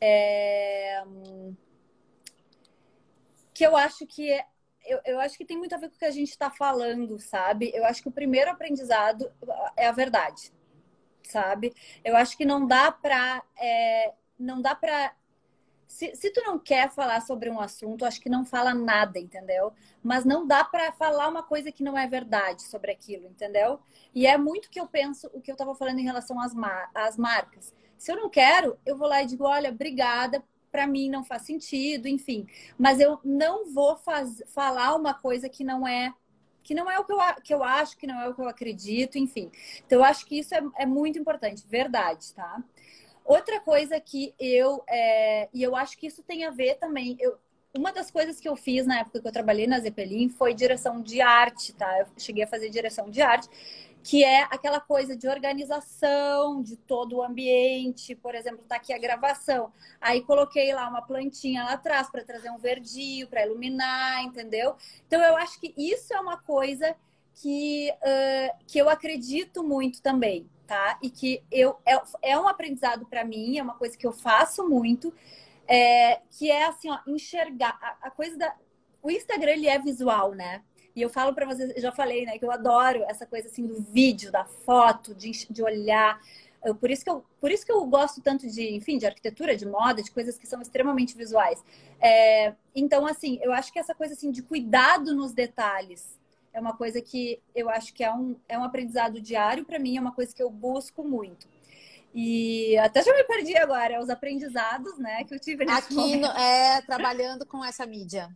é que eu acho que é, eu, eu acho que tem muito a ver com o que a gente está falando, sabe? Eu acho que o primeiro aprendizado é a verdade. sabe? Eu acho que não dá pra. É, não dá pra. Se, se tu não quer falar sobre um assunto, acho que não fala nada, entendeu? Mas não dá para falar uma coisa que não é verdade sobre aquilo, entendeu? E é muito que eu penso, o que eu estava falando em relação às, mar às marcas. Se eu não quero, eu vou lá e digo, olha, obrigada, para mim não faz sentido, enfim. Mas eu não vou faz, falar uma coisa que não é que não é o que eu, que eu acho, que não é o que eu acredito, enfim. Então, eu acho que isso é, é muito importante, verdade, tá? Outra coisa que eu, é, e eu acho que isso tem a ver também, eu, uma das coisas que eu fiz na época que eu trabalhei na Zeppelin foi direção de arte, tá? Eu cheguei a fazer direção de arte que é aquela coisa de organização de todo o ambiente. Por exemplo, tá aqui a gravação. Aí coloquei lá uma plantinha lá atrás para trazer um verdinho, para iluminar, entendeu? Então eu acho que isso é uma coisa que, uh, que eu acredito muito também, tá? E que eu, é, é um aprendizado para mim, é uma coisa que eu faço muito, é, que é assim, ó, enxergar a, a coisa da. O Instagram ele é visual, né? E eu falo para vocês, já falei, né, que eu adoro essa coisa assim do vídeo, da foto, de, de olhar. Eu, por, isso que eu, por isso que eu gosto tanto de, enfim, de arquitetura, de moda, de coisas que são extremamente visuais. É, então, assim, eu acho que essa coisa assim de cuidado nos detalhes é uma coisa que eu acho que é um, é um aprendizado diário para mim, é uma coisa que eu busco muito. E até já me perdi agora, os aprendizados, né, que eu tive nesse Aqui, no, é, trabalhando com essa mídia.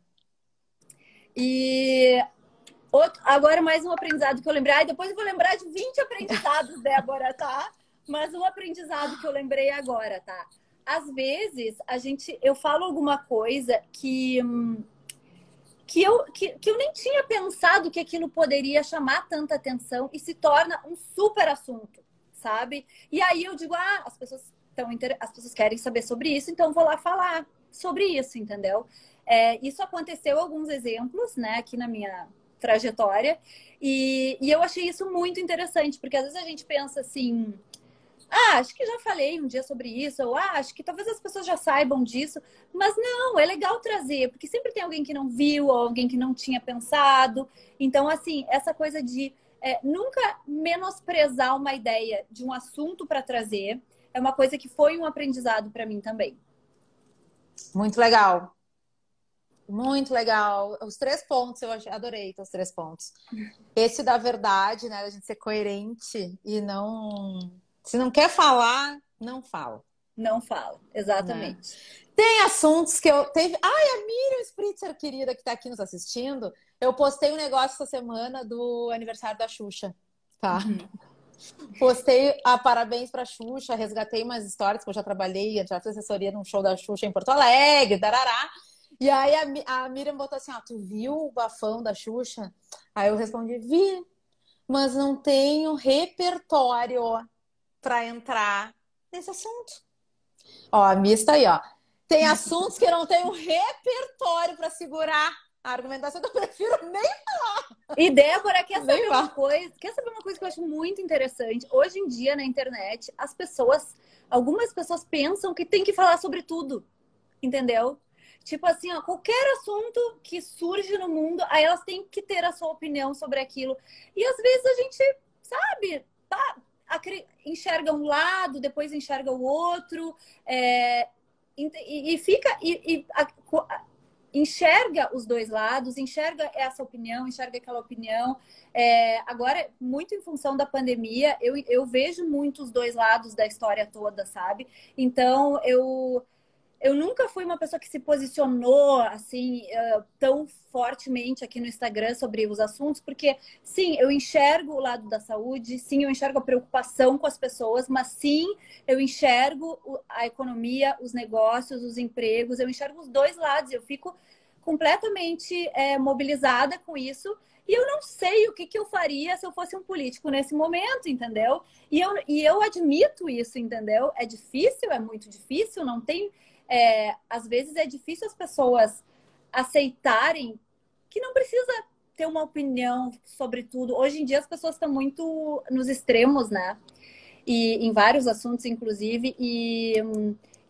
E Outro, agora mais um aprendizado que eu lembrei. Aí depois eu vou lembrar de 20 aprendizados, Débora, tá? Mas um aprendizado que eu lembrei agora, tá? Às vezes a gente, eu falo alguma coisa que que eu, que, que eu nem tinha pensado que aquilo poderia chamar tanta atenção e se torna um super assunto, sabe? E aí eu digo, ah, as pessoas estão as pessoas querem saber sobre isso, então vou lá falar sobre isso, entendeu? É, isso aconteceu alguns exemplos, né, aqui na minha trajetória. E, e eu achei isso muito interessante, porque às vezes a gente pensa assim. Ah, acho que já falei um dia sobre isso, ou ah, acho que talvez as pessoas já saibam disso, mas não, é legal trazer, porque sempre tem alguém que não viu, ou alguém que não tinha pensado. Então, assim, essa coisa de é, nunca menosprezar uma ideia de um assunto para trazer é uma coisa que foi um aprendizado para mim também. Muito legal. Muito legal. Os três pontos, eu adorei os três pontos. Esse da verdade, né? A gente ser coerente e não. Se não quer falar, não fala. Não fala, exatamente. Né? Tem assuntos que eu. Teve... Ai, a Miriam Spritzer, querida, que está aqui nos assistindo. Eu postei um negócio essa semana do aniversário da Xuxa. Tá? Uhum. Postei a parabéns pra Xuxa, resgatei umas histórias que eu já trabalhei, já fiz assessoria num show da Xuxa em Porto Alegre, darará. E aí a, a Miriam botou assim: ó, tu viu o bafão da Xuxa? Aí eu respondi: vi, mas não tenho repertório para entrar nesse assunto. Ó, a Miss tá aí, ó. Tem assuntos que eu não tenho repertório para segurar. A argumentação que eu prefiro nem falar. E Débora, quer saber uma coisa? Quer saber uma coisa que eu acho muito interessante? Hoje em dia, na internet, as pessoas, algumas pessoas pensam que tem que falar sobre tudo. Entendeu? Tipo assim, ó, qualquer assunto que surge no mundo, aí elas têm que ter a sua opinião sobre aquilo. E às vezes a gente, sabe, tá, enxerga um lado, depois enxerga o outro, é, e, e, fica. E, e a, enxerga os dois lados, enxerga essa opinião, enxerga aquela opinião. É, agora, muito em função da pandemia, eu, eu vejo muito os dois lados da história toda, sabe? Então, eu eu nunca fui uma pessoa que se posicionou assim uh, tão fortemente aqui no Instagram sobre os assuntos, porque sim, eu enxergo o lado da saúde, sim, eu enxergo a preocupação com as pessoas, mas sim, eu enxergo a economia, os negócios, os empregos, eu enxergo os dois lados, eu fico completamente é, mobilizada com isso. E eu não sei o que, que eu faria se eu fosse um político nesse momento, entendeu? E eu, e eu admito isso, entendeu? É difícil, é muito difícil, não tem é, às vezes é difícil as pessoas aceitarem que não precisa ter uma opinião sobre tudo. Hoje em dia as pessoas estão muito nos extremos, né? E em vários assuntos, inclusive. E,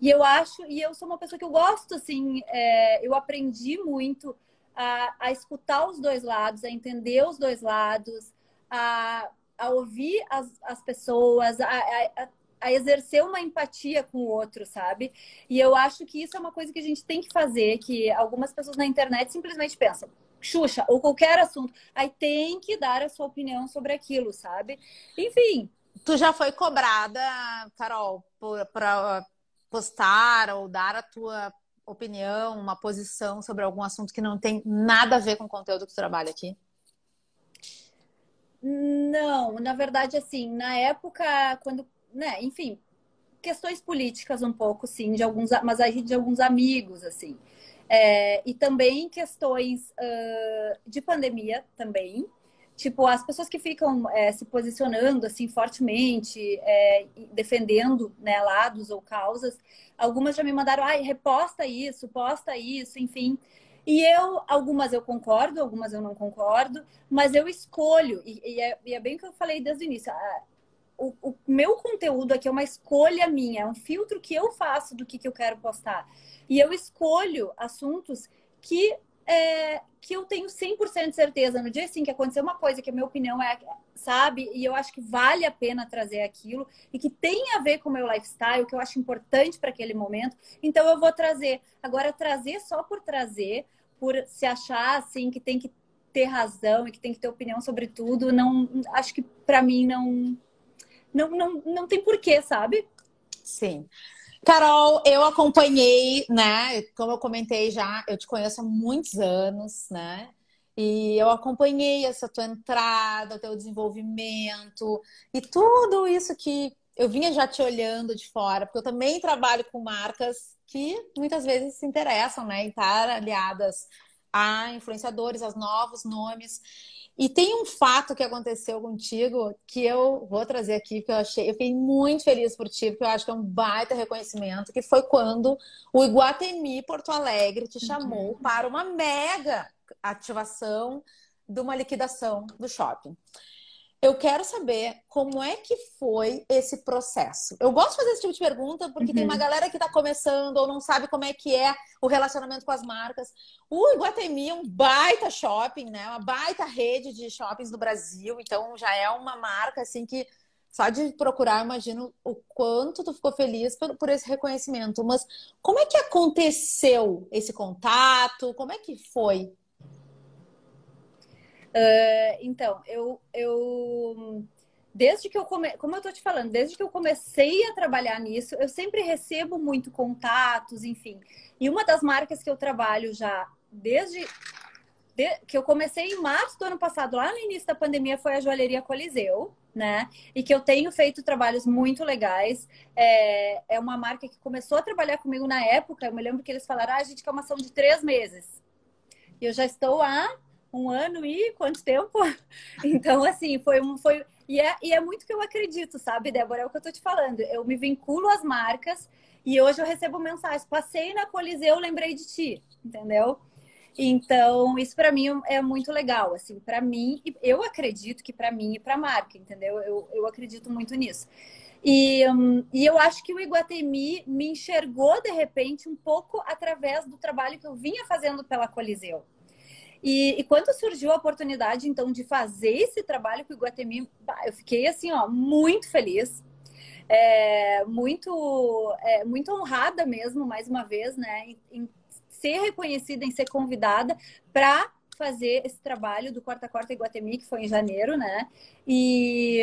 e eu acho, e eu sou uma pessoa que eu gosto, assim, é, eu aprendi muito a, a escutar os dois lados, a entender os dois lados, a a ouvir as, as pessoas, a, a, a exercer uma empatia com o outro, sabe? E eu acho que isso é uma coisa que a gente tem que fazer, que algumas pessoas na internet simplesmente pensam, Xuxa, ou qualquer assunto, aí tem que dar a sua opinião sobre aquilo, sabe? Enfim. Tu já foi cobrada, Carol, para postar ou dar a tua opinião, uma posição sobre algum assunto que não tem nada a ver com o conteúdo que tu trabalha aqui? Não, na verdade, assim, na época, quando, né, enfim, questões políticas um pouco, sim, de alguns, mas aí de alguns amigos, assim. É, e também questões uh, de pandemia também. Tipo, as pessoas que ficam é, se posicionando assim fortemente, é, defendendo né, lados ou causas, algumas já me mandaram, ai, reposta isso, posta isso, enfim. E eu, algumas eu concordo, algumas eu não concordo, mas eu escolho, e, e, é, e é, bem o que eu falei desde o início. O, o, meu conteúdo aqui é uma escolha minha, é um filtro que eu faço do que, que eu quero postar. E eu escolho assuntos que, é, que eu tenho 100% de certeza. No dia assim que acontecer uma coisa que a minha opinião é, sabe, e eu acho que vale a pena trazer aquilo e que tem a ver com o meu lifestyle, que eu acho importante para aquele momento, então eu vou trazer. Agora, trazer só por trazer, por se achar assim que tem que ter razão e que tem que ter opinião sobre tudo, não acho que para mim não não, não não tem porquê, sabe? Sim. Carol, eu acompanhei, né? Como eu comentei já, eu te conheço há muitos anos, né? E eu acompanhei essa tua entrada, teu desenvolvimento e tudo isso que eu vinha já te olhando de fora, porque eu também trabalho com marcas que muitas vezes se interessam, né, em estar aliadas a influenciadores, aos novos nomes. E tem um fato que aconteceu contigo que eu vou trazer aqui, que eu achei, eu fiquei muito feliz por ti, porque eu acho que é um baita reconhecimento, que foi quando o Iguatemi Porto Alegre te chamou uhum. para uma mega ativação de uma liquidação do shopping. Eu quero saber como é que foi esse processo. Eu gosto de fazer esse tipo de pergunta porque uhum. tem uma uhum. galera que está começando ou não sabe como é que é o relacionamento com as marcas. O Iguatemi é um baita shopping, né? Uma baita rede de shoppings no Brasil. Então já é uma marca assim que só de procurar, imagino o quanto tu ficou feliz por, por esse reconhecimento. Mas como é que aconteceu esse contato? Como é que foi Uh, então, eu, eu desde que eu come... como eu tô te falando, desde que eu comecei a trabalhar nisso, eu sempre recebo muito contatos, enfim. E uma das marcas que eu trabalho já desde de... que eu comecei em março do ano passado, lá no início da pandemia, foi a joalheria Coliseu, né? E que eu tenho feito trabalhos muito legais. É, é uma marca que começou a trabalhar comigo na época. Eu me lembro que eles falaram: ah, a gente quer uma ação de três meses. E eu já estou há um ano e quanto tempo? Então, assim, foi um. Foi... E, é, e é muito que eu acredito, sabe, Débora? É o que eu tô te falando. Eu me vinculo às marcas e hoje eu recebo mensagens. Passei na Coliseu, lembrei de ti, entendeu? Então, isso para mim é muito legal, assim, para mim, eu acredito que para mim e para a marca, entendeu? Eu, eu acredito muito nisso. E, um, e eu acho que o Iguatemi me enxergou de repente um pouco através do trabalho que eu vinha fazendo pela Coliseu. E, e, quando surgiu a oportunidade, então, de fazer esse trabalho com o Iguatemi, eu fiquei, assim, ó, muito feliz. É, muito, é, muito honrada mesmo, mais uma vez, né, em, em ser reconhecida, em ser convidada para fazer esse trabalho do Corta Corta Iguatemi, que foi em janeiro, né? E,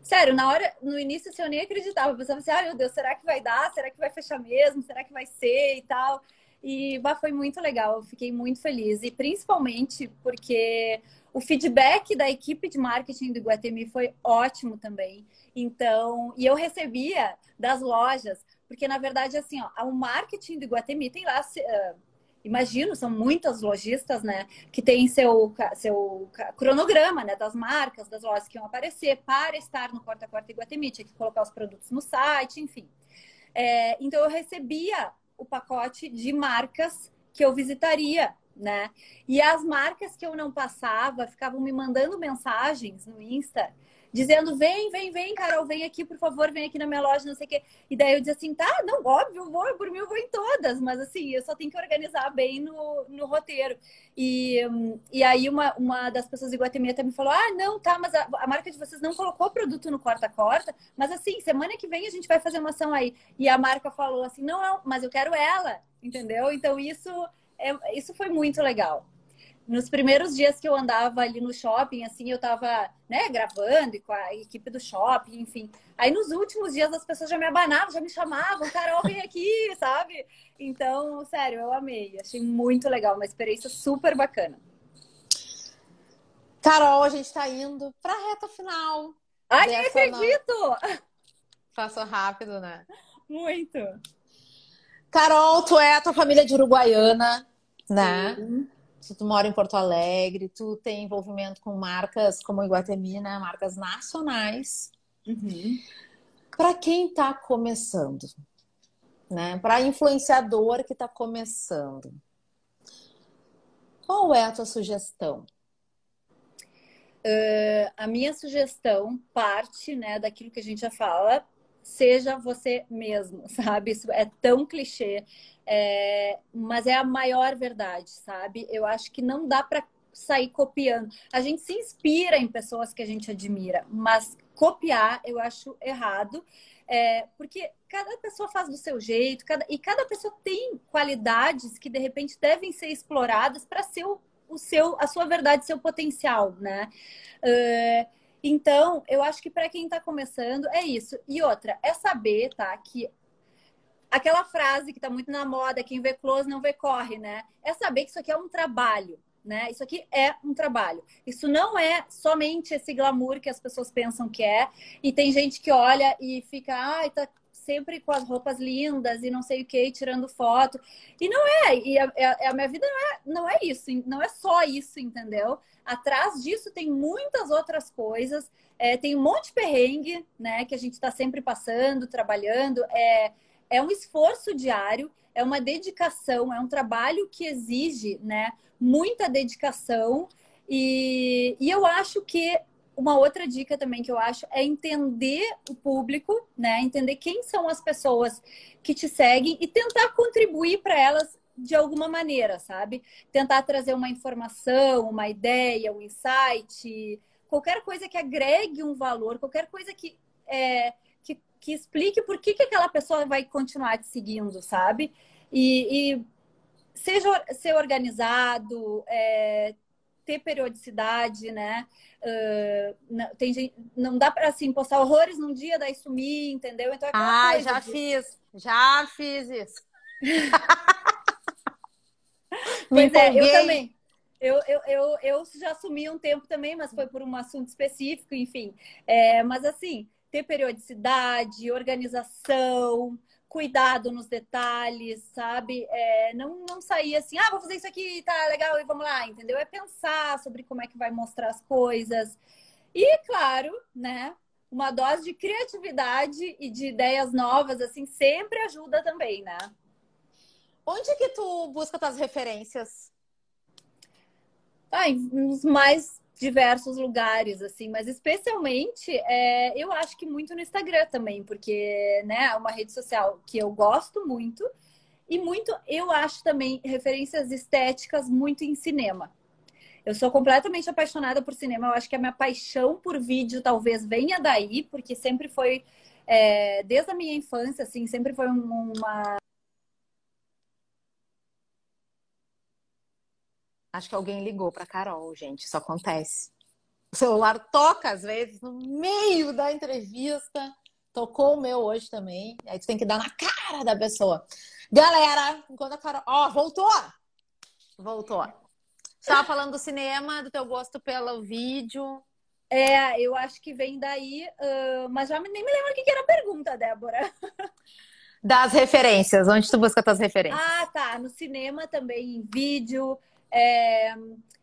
sério, na hora, no início, assim, eu nem acreditava. Eu pensava assim, ah, meu Deus, será que vai dar? Será que vai fechar mesmo? Será que vai ser e tal? E bah, foi muito legal, eu fiquei muito feliz. E principalmente porque o feedback da equipe de marketing do Guatemi foi ótimo também. Então, e eu recebia das lojas, porque na verdade, assim, ó, o marketing do Guatemi tem lá. Uh, imagino, são muitas lojistas, né, que tem seu, seu cronograma, né, das marcas, das lojas que iam aparecer para estar no Porta Corta Iguatemi, tinha que colocar os produtos no site, enfim. É, então eu recebia o pacote de marcas que eu visitaria né? E as marcas que eu não passava ficavam me mandando mensagens no Insta dizendo: vem, vem, vem, Carol, vem aqui, por favor, vem aqui na minha loja, não sei o quê. E daí eu dizia assim: tá, não, óbvio, vou, por mim eu vou em todas, mas assim, eu só tenho que organizar bem no, no roteiro. E, e aí uma, uma das pessoas de Guatemala até me falou: ah, não, tá, mas a, a marca de vocês não colocou produto no corta-corta, mas assim, semana que vem a gente vai fazer uma ação aí. E a marca falou assim: não, não, mas eu quero ela, entendeu? Então isso, é, isso foi muito legal nos primeiros dias que eu andava ali no shopping, assim, eu tava, né, gravando e com a equipe do shopping, enfim. Aí nos últimos dias as pessoas já me abanavam, já me chamavam, Carol, vem aqui, sabe? Então, sério, eu amei. Achei muito legal, uma experiência super bacana. Carol, a gente tá indo pra reta final. Ai, nem acredito! Passou rápido, né? Muito. Carol, tu é a tua família de Uruguaiana, né? Sim tu mora em Porto Alegre, tu tem envolvimento com marcas como Iguatemi, né? Marcas nacionais. Uhum. Para quem está começando, né? Para influenciador que está começando, qual é a tua sugestão? Uh, a minha sugestão parte, né, daquilo que a gente já fala, seja você mesmo, sabe? Isso é tão clichê, é, mas é a maior verdade, sabe? Eu acho que não dá para sair copiando. A gente se inspira em pessoas que a gente admira, mas copiar eu acho errado, é, porque cada pessoa faz do seu jeito, cada, e cada pessoa tem qualidades que de repente devem ser exploradas para ser o, o, seu, a sua verdade, seu potencial, né? Uh, então, eu acho que para quem está começando é isso. E outra, é saber, tá, que aquela frase que está muito na moda, quem vê close não vê corre, né? É saber que isso aqui é um trabalho, né? Isso aqui é um trabalho. Isso não é somente esse glamour que as pessoas pensam que é. E tem gente que olha e fica, ai, tá sempre com as roupas lindas e não sei o que, tirando foto. E não é, e a, a, a minha vida não é, não é isso, não é só isso, entendeu? Atrás disso tem muitas outras coisas, é, tem um monte de perrengue, né, que a gente está sempre passando, trabalhando. É, é um esforço diário, é uma dedicação, é um trabalho que exige, né, muita dedicação. E, e eu acho que uma outra dica também que eu acho é entender o público, né? Entender quem são as pessoas que te seguem e tentar contribuir para elas de alguma maneira, sabe? Tentar trazer uma informação, uma ideia, um insight, qualquer coisa que agregue um valor, qualquer coisa que é, que explique por que, que aquela pessoa vai continuar te seguindo, sabe? E, e seja ser organizado, é, ter periodicidade, né? Uh, não, tem gente, não dá para assim postar horrores num dia daí sumir, entendeu? Então é Ah, já de... fiz, já fiz isso. pois é, eu também. Eu, eu, eu, eu já sumi um tempo também, mas foi por um assunto específico, enfim. É, mas assim, ter periodicidade, organização, cuidado nos detalhes, sabe? É, não, não sair assim, ah, vou fazer isso aqui, tá legal, e vamos lá, entendeu? É pensar sobre como é que vai mostrar as coisas. E, claro, né? Uma dose de criatividade e de ideias novas, assim, sempre ajuda também, né? Onde que tu busca tuas referências? Ah, nos mais diversos lugares, assim, mas especialmente é, eu acho que muito no Instagram também, porque né, é uma rede social que eu gosto muito e muito, eu acho também referências estéticas muito em cinema. Eu sou completamente apaixonada por cinema, eu acho que a minha paixão por vídeo talvez venha daí, porque sempre foi, é, desde a minha infância, assim, sempre foi uma Acho que alguém ligou para Carol, gente. Isso acontece. O celular toca às vezes no meio da entrevista. Tocou o meu hoje também. Aí tu tem que dar na cara da pessoa. Galera, enquanto a Carol. Ó, oh, voltou! Voltou. Estava falando do cinema, do teu gosto pelo vídeo. É, eu acho que vem daí, uh, mas já nem me lembro o que era a pergunta, Débora. Das referências, onde tu busca tuas referências? Ah, tá. No cinema também, em vídeo. É,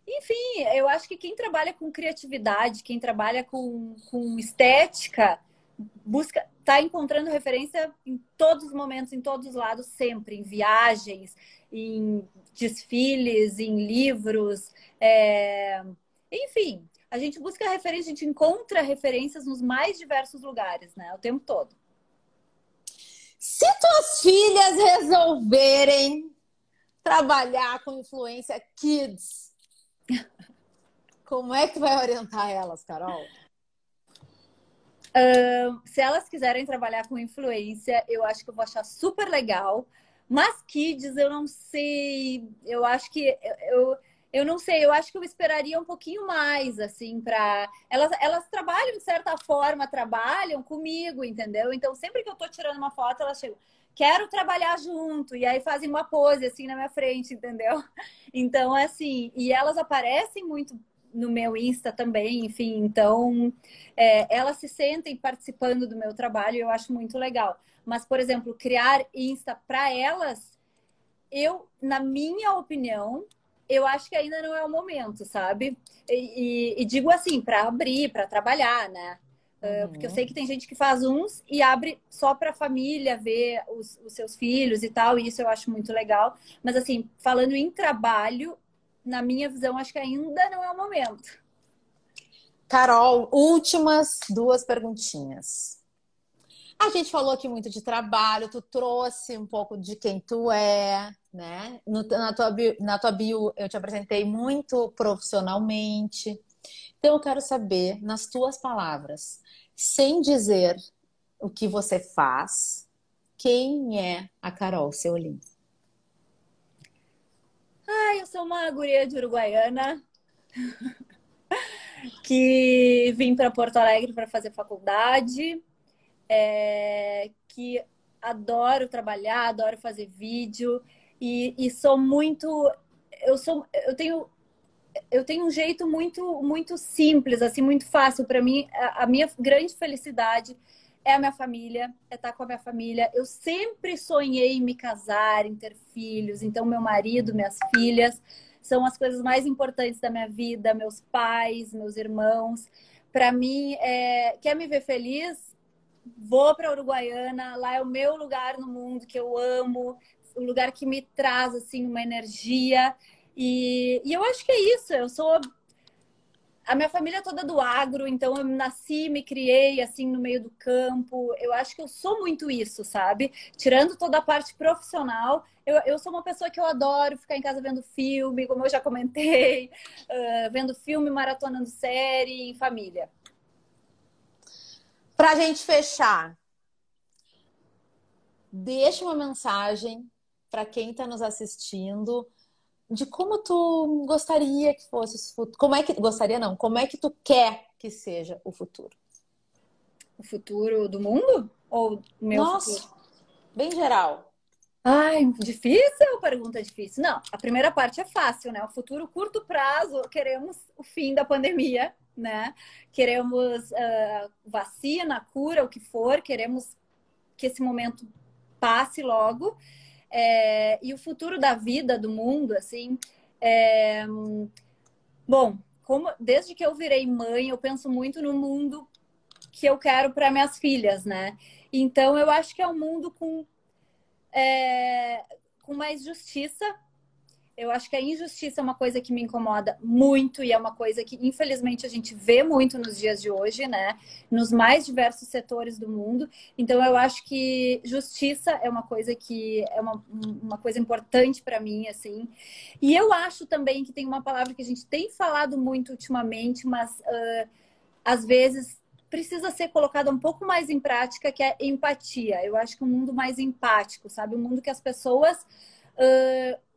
enfim, eu acho que quem trabalha com criatividade, quem trabalha com, com estética, busca tá encontrando referência em todos os momentos, em todos os lados, sempre, em viagens, em desfiles, em livros, é... enfim, a gente busca referência, a gente encontra referências nos mais diversos lugares, né? O tempo todo. Se tuas filhas resolverem trabalhar com influência kids, como é que vai orientar elas, Carol? Se elas quiserem trabalhar com influência, eu acho que eu vou achar super legal. Mas kids, eu não sei. Eu acho que eu, eu não sei. Eu acho que eu esperaria um pouquinho mais, assim, para elas. Elas trabalham de certa forma, trabalham comigo, entendeu? Então, sempre que eu tô tirando uma foto, elas chegam. Quero trabalhar junto, e aí fazem uma pose assim na minha frente, entendeu? Então, assim, e elas aparecem muito no meu Insta também, enfim. Então, é, elas se sentem participando do meu trabalho e eu acho muito legal. Mas, por exemplo, criar Insta para elas, eu, na minha opinião, eu acho que ainda não é o momento, sabe? E, e, e digo assim, para abrir, para trabalhar, né? Uhum. Porque eu sei que tem gente que faz uns e abre só para a família ver os, os, seus filhos e tal, e isso eu acho muito legal. Mas, assim, falando em trabalho, na minha visão, acho que ainda não é o momento. Carol, últimas duas perguntinhas. A gente falou aqui muito de trabalho, tu trouxe um pouco de quem tu é, né? No, na, tua bio, na tua bio eu te apresentei muito profissionalmente. Então eu quero saber, nas tuas palavras, sem dizer o que você faz, quem é a Carol Seolim? Ah, eu sou uma guria de Uruguaiana que vim para Porto Alegre para fazer faculdade, é, que adoro trabalhar, adoro fazer vídeo e, e sou muito, eu sou, eu tenho eu tenho um jeito muito muito simples, assim, muito fácil para mim. A, minha grande felicidade é a minha família, é estar com a minha família. Eu sempre sonhei em me casar, em ter filhos. Então, meu marido, minhas filhas são as coisas mais importantes da minha vida. Meus pais, meus irmãos. Para mim, é... quer me ver feliz? Vou para Uruguaiana. Lá é o meu lugar no mundo que eu amo, o lugar que me traz assim uma energia. E, e eu acho que é isso. Eu sou a minha família é toda do agro, então eu nasci, me criei assim no meio do campo. Eu acho que eu sou muito isso, sabe? Tirando toda a parte profissional, eu, eu sou uma pessoa que eu adoro ficar em casa vendo filme, como eu já comentei, uh, vendo filme, maratonando série em família. Pra gente fechar, deixa uma mensagem para quem está nos assistindo de como tu gostaria que fosse o futuro. Como é que gostaria não? Como é que tu quer que seja o futuro? O futuro do mundo ou o meu Nossa, futuro? bem geral. Ai, difícil? Pergunta difícil. Não, a primeira parte é fácil, né? O futuro curto prazo, queremos o fim da pandemia, né? Queremos uh, vacina, cura, o que for, queremos que esse momento passe logo. É, e o futuro da vida, do mundo, assim. É, bom, como, desde que eu virei mãe, eu penso muito no mundo que eu quero para minhas filhas, né? Então, eu acho que é um mundo com, é, com mais justiça, eu acho que a injustiça é uma coisa que me incomoda muito e é uma coisa que, infelizmente, a gente vê muito nos dias de hoje, né? Nos mais diversos setores do mundo. Então, eu acho que justiça é uma coisa que é uma, uma coisa importante para mim, assim. E eu acho também que tem uma palavra que a gente tem falado muito ultimamente, mas uh, às vezes precisa ser colocada um pouco mais em prática, que é empatia. Eu acho que um mundo mais empático, sabe? Um mundo que as pessoas. Uh,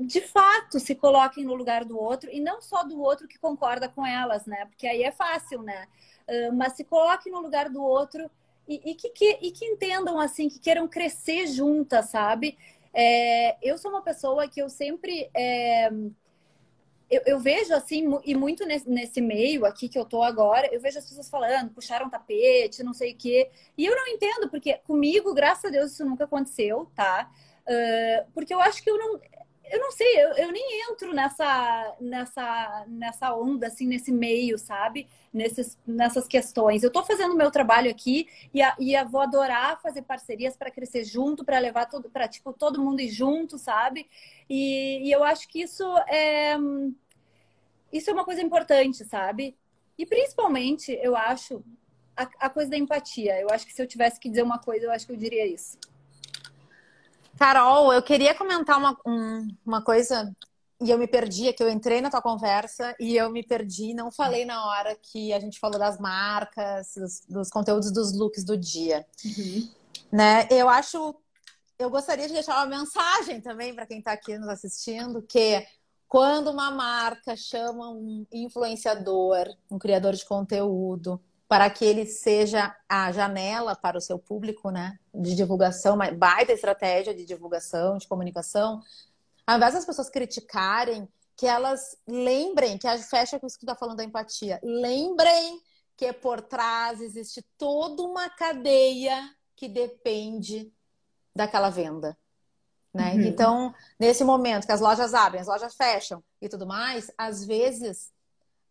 de fato se coloquem no lugar do outro e não só do outro que concorda com elas, né? Porque aí é fácil, né? Uh, mas se coloquem no lugar do outro e, e, que, que, e que entendam assim, que queiram crescer juntas, sabe? É, eu sou uma pessoa que eu sempre é, eu, eu, vejo assim, e muito nesse, nesse, meio aqui que eu tô agora, eu vejo as pessoas falando, puxaram tapete, não sei o quê. E eu não entendo, porque comigo, graças a Deus, isso nunca aconteceu, tá? Uh, porque eu acho que eu não eu não sei, eu, eu nem entro nessa, nessa, nessa onda, assim, nesse meio, sabe? Nesses, nessas questões. Eu estou fazendo o meu trabalho aqui e, a, e a vou adorar fazer parcerias para crescer junto, para levar tudo, para tipo, todo mundo ir junto, sabe? E, e eu acho que isso é, isso é uma coisa importante, sabe? E principalmente, eu acho, a, a coisa da empatia. Eu acho que se eu tivesse que dizer uma coisa, eu acho que eu diria isso. Carol, eu queria comentar uma, um, uma coisa e eu me perdi, é que eu entrei na tua conversa e eu me perdi, não falei na hora que a gente falou das marcas, dos, dos conteúdos dos looks do dia. Uhum. Né? Eu acho, eu gostaria de deixar uma mensagem também para quem está aqui nos assistindo, que quando uma marca chama um influenciador, um criador de conteúdo, para que ele seja a janela para o seu público, né? De divulgação, uma baita estratégia de divulgação, de comunicação. Ao invés das pessoas criticarem, que elas lembrem, que a fecha com isso que tu está falando da empatia, lembrem que por trás existe toda uma cadeia que depende daquela venda. Né? Uhum. Então, nesse momento que as lojas abrem, as lojas fecham e tudo mais, às vezes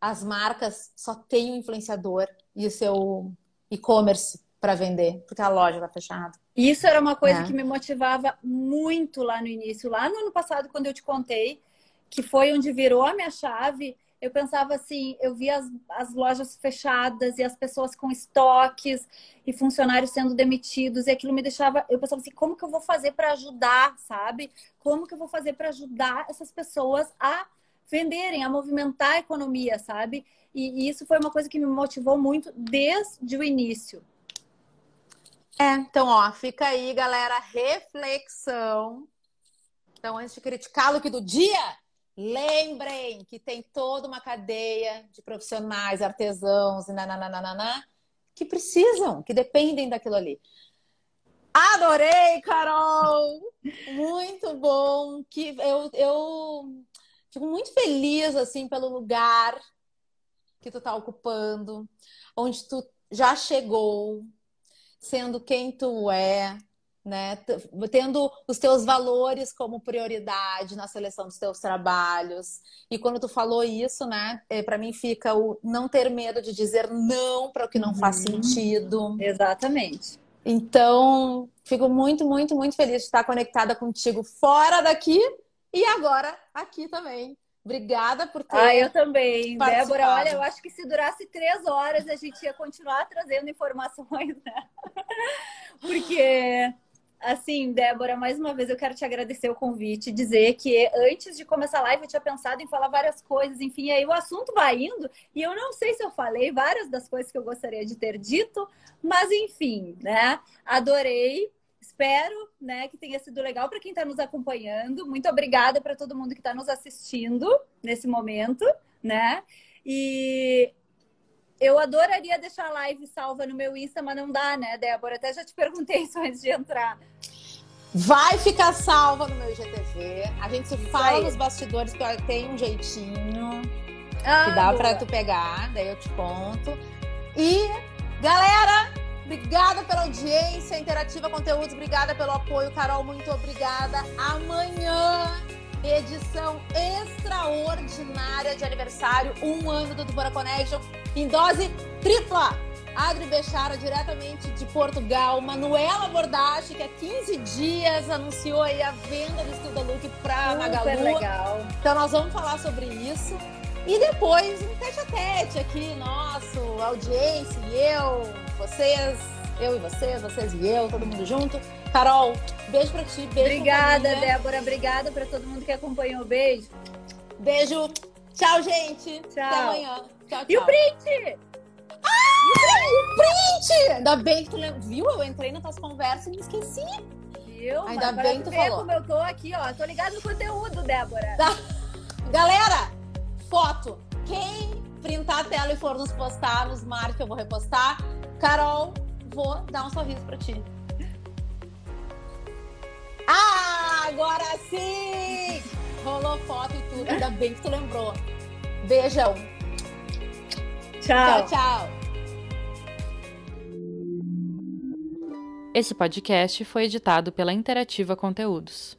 as marcas só têm o influenciador e o seu e-commerce para vender, porque a loja está fechada. Isso era uma coisa é. que me motivava muito lá no início, lá no ano passado, quando eu te contei, que foi onde virou a minha chave. Eu pensava assim, eu via as, as lojas fechadas e as pessoas com estoques e funcionários sendo demitidos, e aquilo me deixava. Eu pensava assim, como que eu vou fazer para ajudar, sabe? Como que eu vou fazer para ajudar essas pessoas a venderem, a movimentar a economia, sabe? E, e isso foi uma coisa que me motivou muito desde o início. É, então, ó, fica aí, galera, reflexão. Então, antes de criticar o que do dia, lembrem que tem toda uma cadeia de profissionais, artesãos e nananana que precisam, que dependem daquilo ali. Adorei, Carol! Muito bom. Que eu, eu Fico muito feliz, assim, pelo lugar que tu tá ocupando, onde tu já chegou, sendo quem tu é, né? Tendo os teus valores como prioridade na seleção dos teus trabalhos. E quando tu falou isso, né? É, para mim fica o não ter medo de dizer não para o que não uhum. faz sentido. Exatamente. Então, fico muito, muito, muito feliz de estar conectada contigo fora daqui e agora, aqui também. Obrigada por ter. Ah, eu também. Débora, olha, eu acho que se durasse três horas a gente ia continuar trazendo informações, né? Porque, assim, Débora, mais uma vez eu quero te agradecer o convite, dizer que antes de começar a live eu tinha pensado em falar várias coisas, enfim, aí o assunto vai indo e eu não sei se eu falei várias das coisas que eu gostaria de ter dito, mas enfim, né? Adorei Espero, né, que tenha sido legal para quem está nos acompanhando. Muito obrigada para todo mundo que está nos assistindo nesse momento, né? E eu adoraria deixar a live salva no meu Insta, mas não dá, né, Débora? Até já te perguntei isso antes de entrar. Vai ficar salva no meu IGTV. A gente se fala nos bastidores que tem um jeitinho ah, que dá para tu pegar, daí eu te conto. E galera, Obrigada pela audiência, Interativa Conteúdos, obrigada pelo apoio. Carol, muito obrigada. Amanhã, edição extraordinária de aniversário, um ano do Dubora Connection, em dose tripla. Adri Bechara, diretamente de Portugal. Manuela Bordache, que há 15 dias anunciou aí a venda do Estuda Look para Magalu. legal. Então nós vamos falar sobre isso. E depois um tete a tete aqui, nosso, audiência e eu, vocês, eu e vocês, vocês e eu, todo mundo junto. Carol, beijo pra ti, beijo Obrigada, Débora, obrida pra todo mundo que acompanhou. Beijo. Beijo. Tchau, gente. Tchau. Até amanhã. Tchau, tchau. E o print? Ah, o print! Ainda bem que tu lembra. Viu? Eu entrei nas tuas conversas e me esqueci. Viu? Ainda Mas bem que tu falou. como eu tô aqui, ó. Tô ligado no conteúdo, Débora. Tá. Galera, foto. Quem printar a tela e for nos postar, nos marque, eu vou repostar. Carol, vou dar um sorriso pra ti. Ah, agora sim! Rolou foto e tudo. Ainda bem que tu lembrou. Beijão. Tchau. Tchau, tchau. Esse podcast foi editado pela Interativa Conteúdos.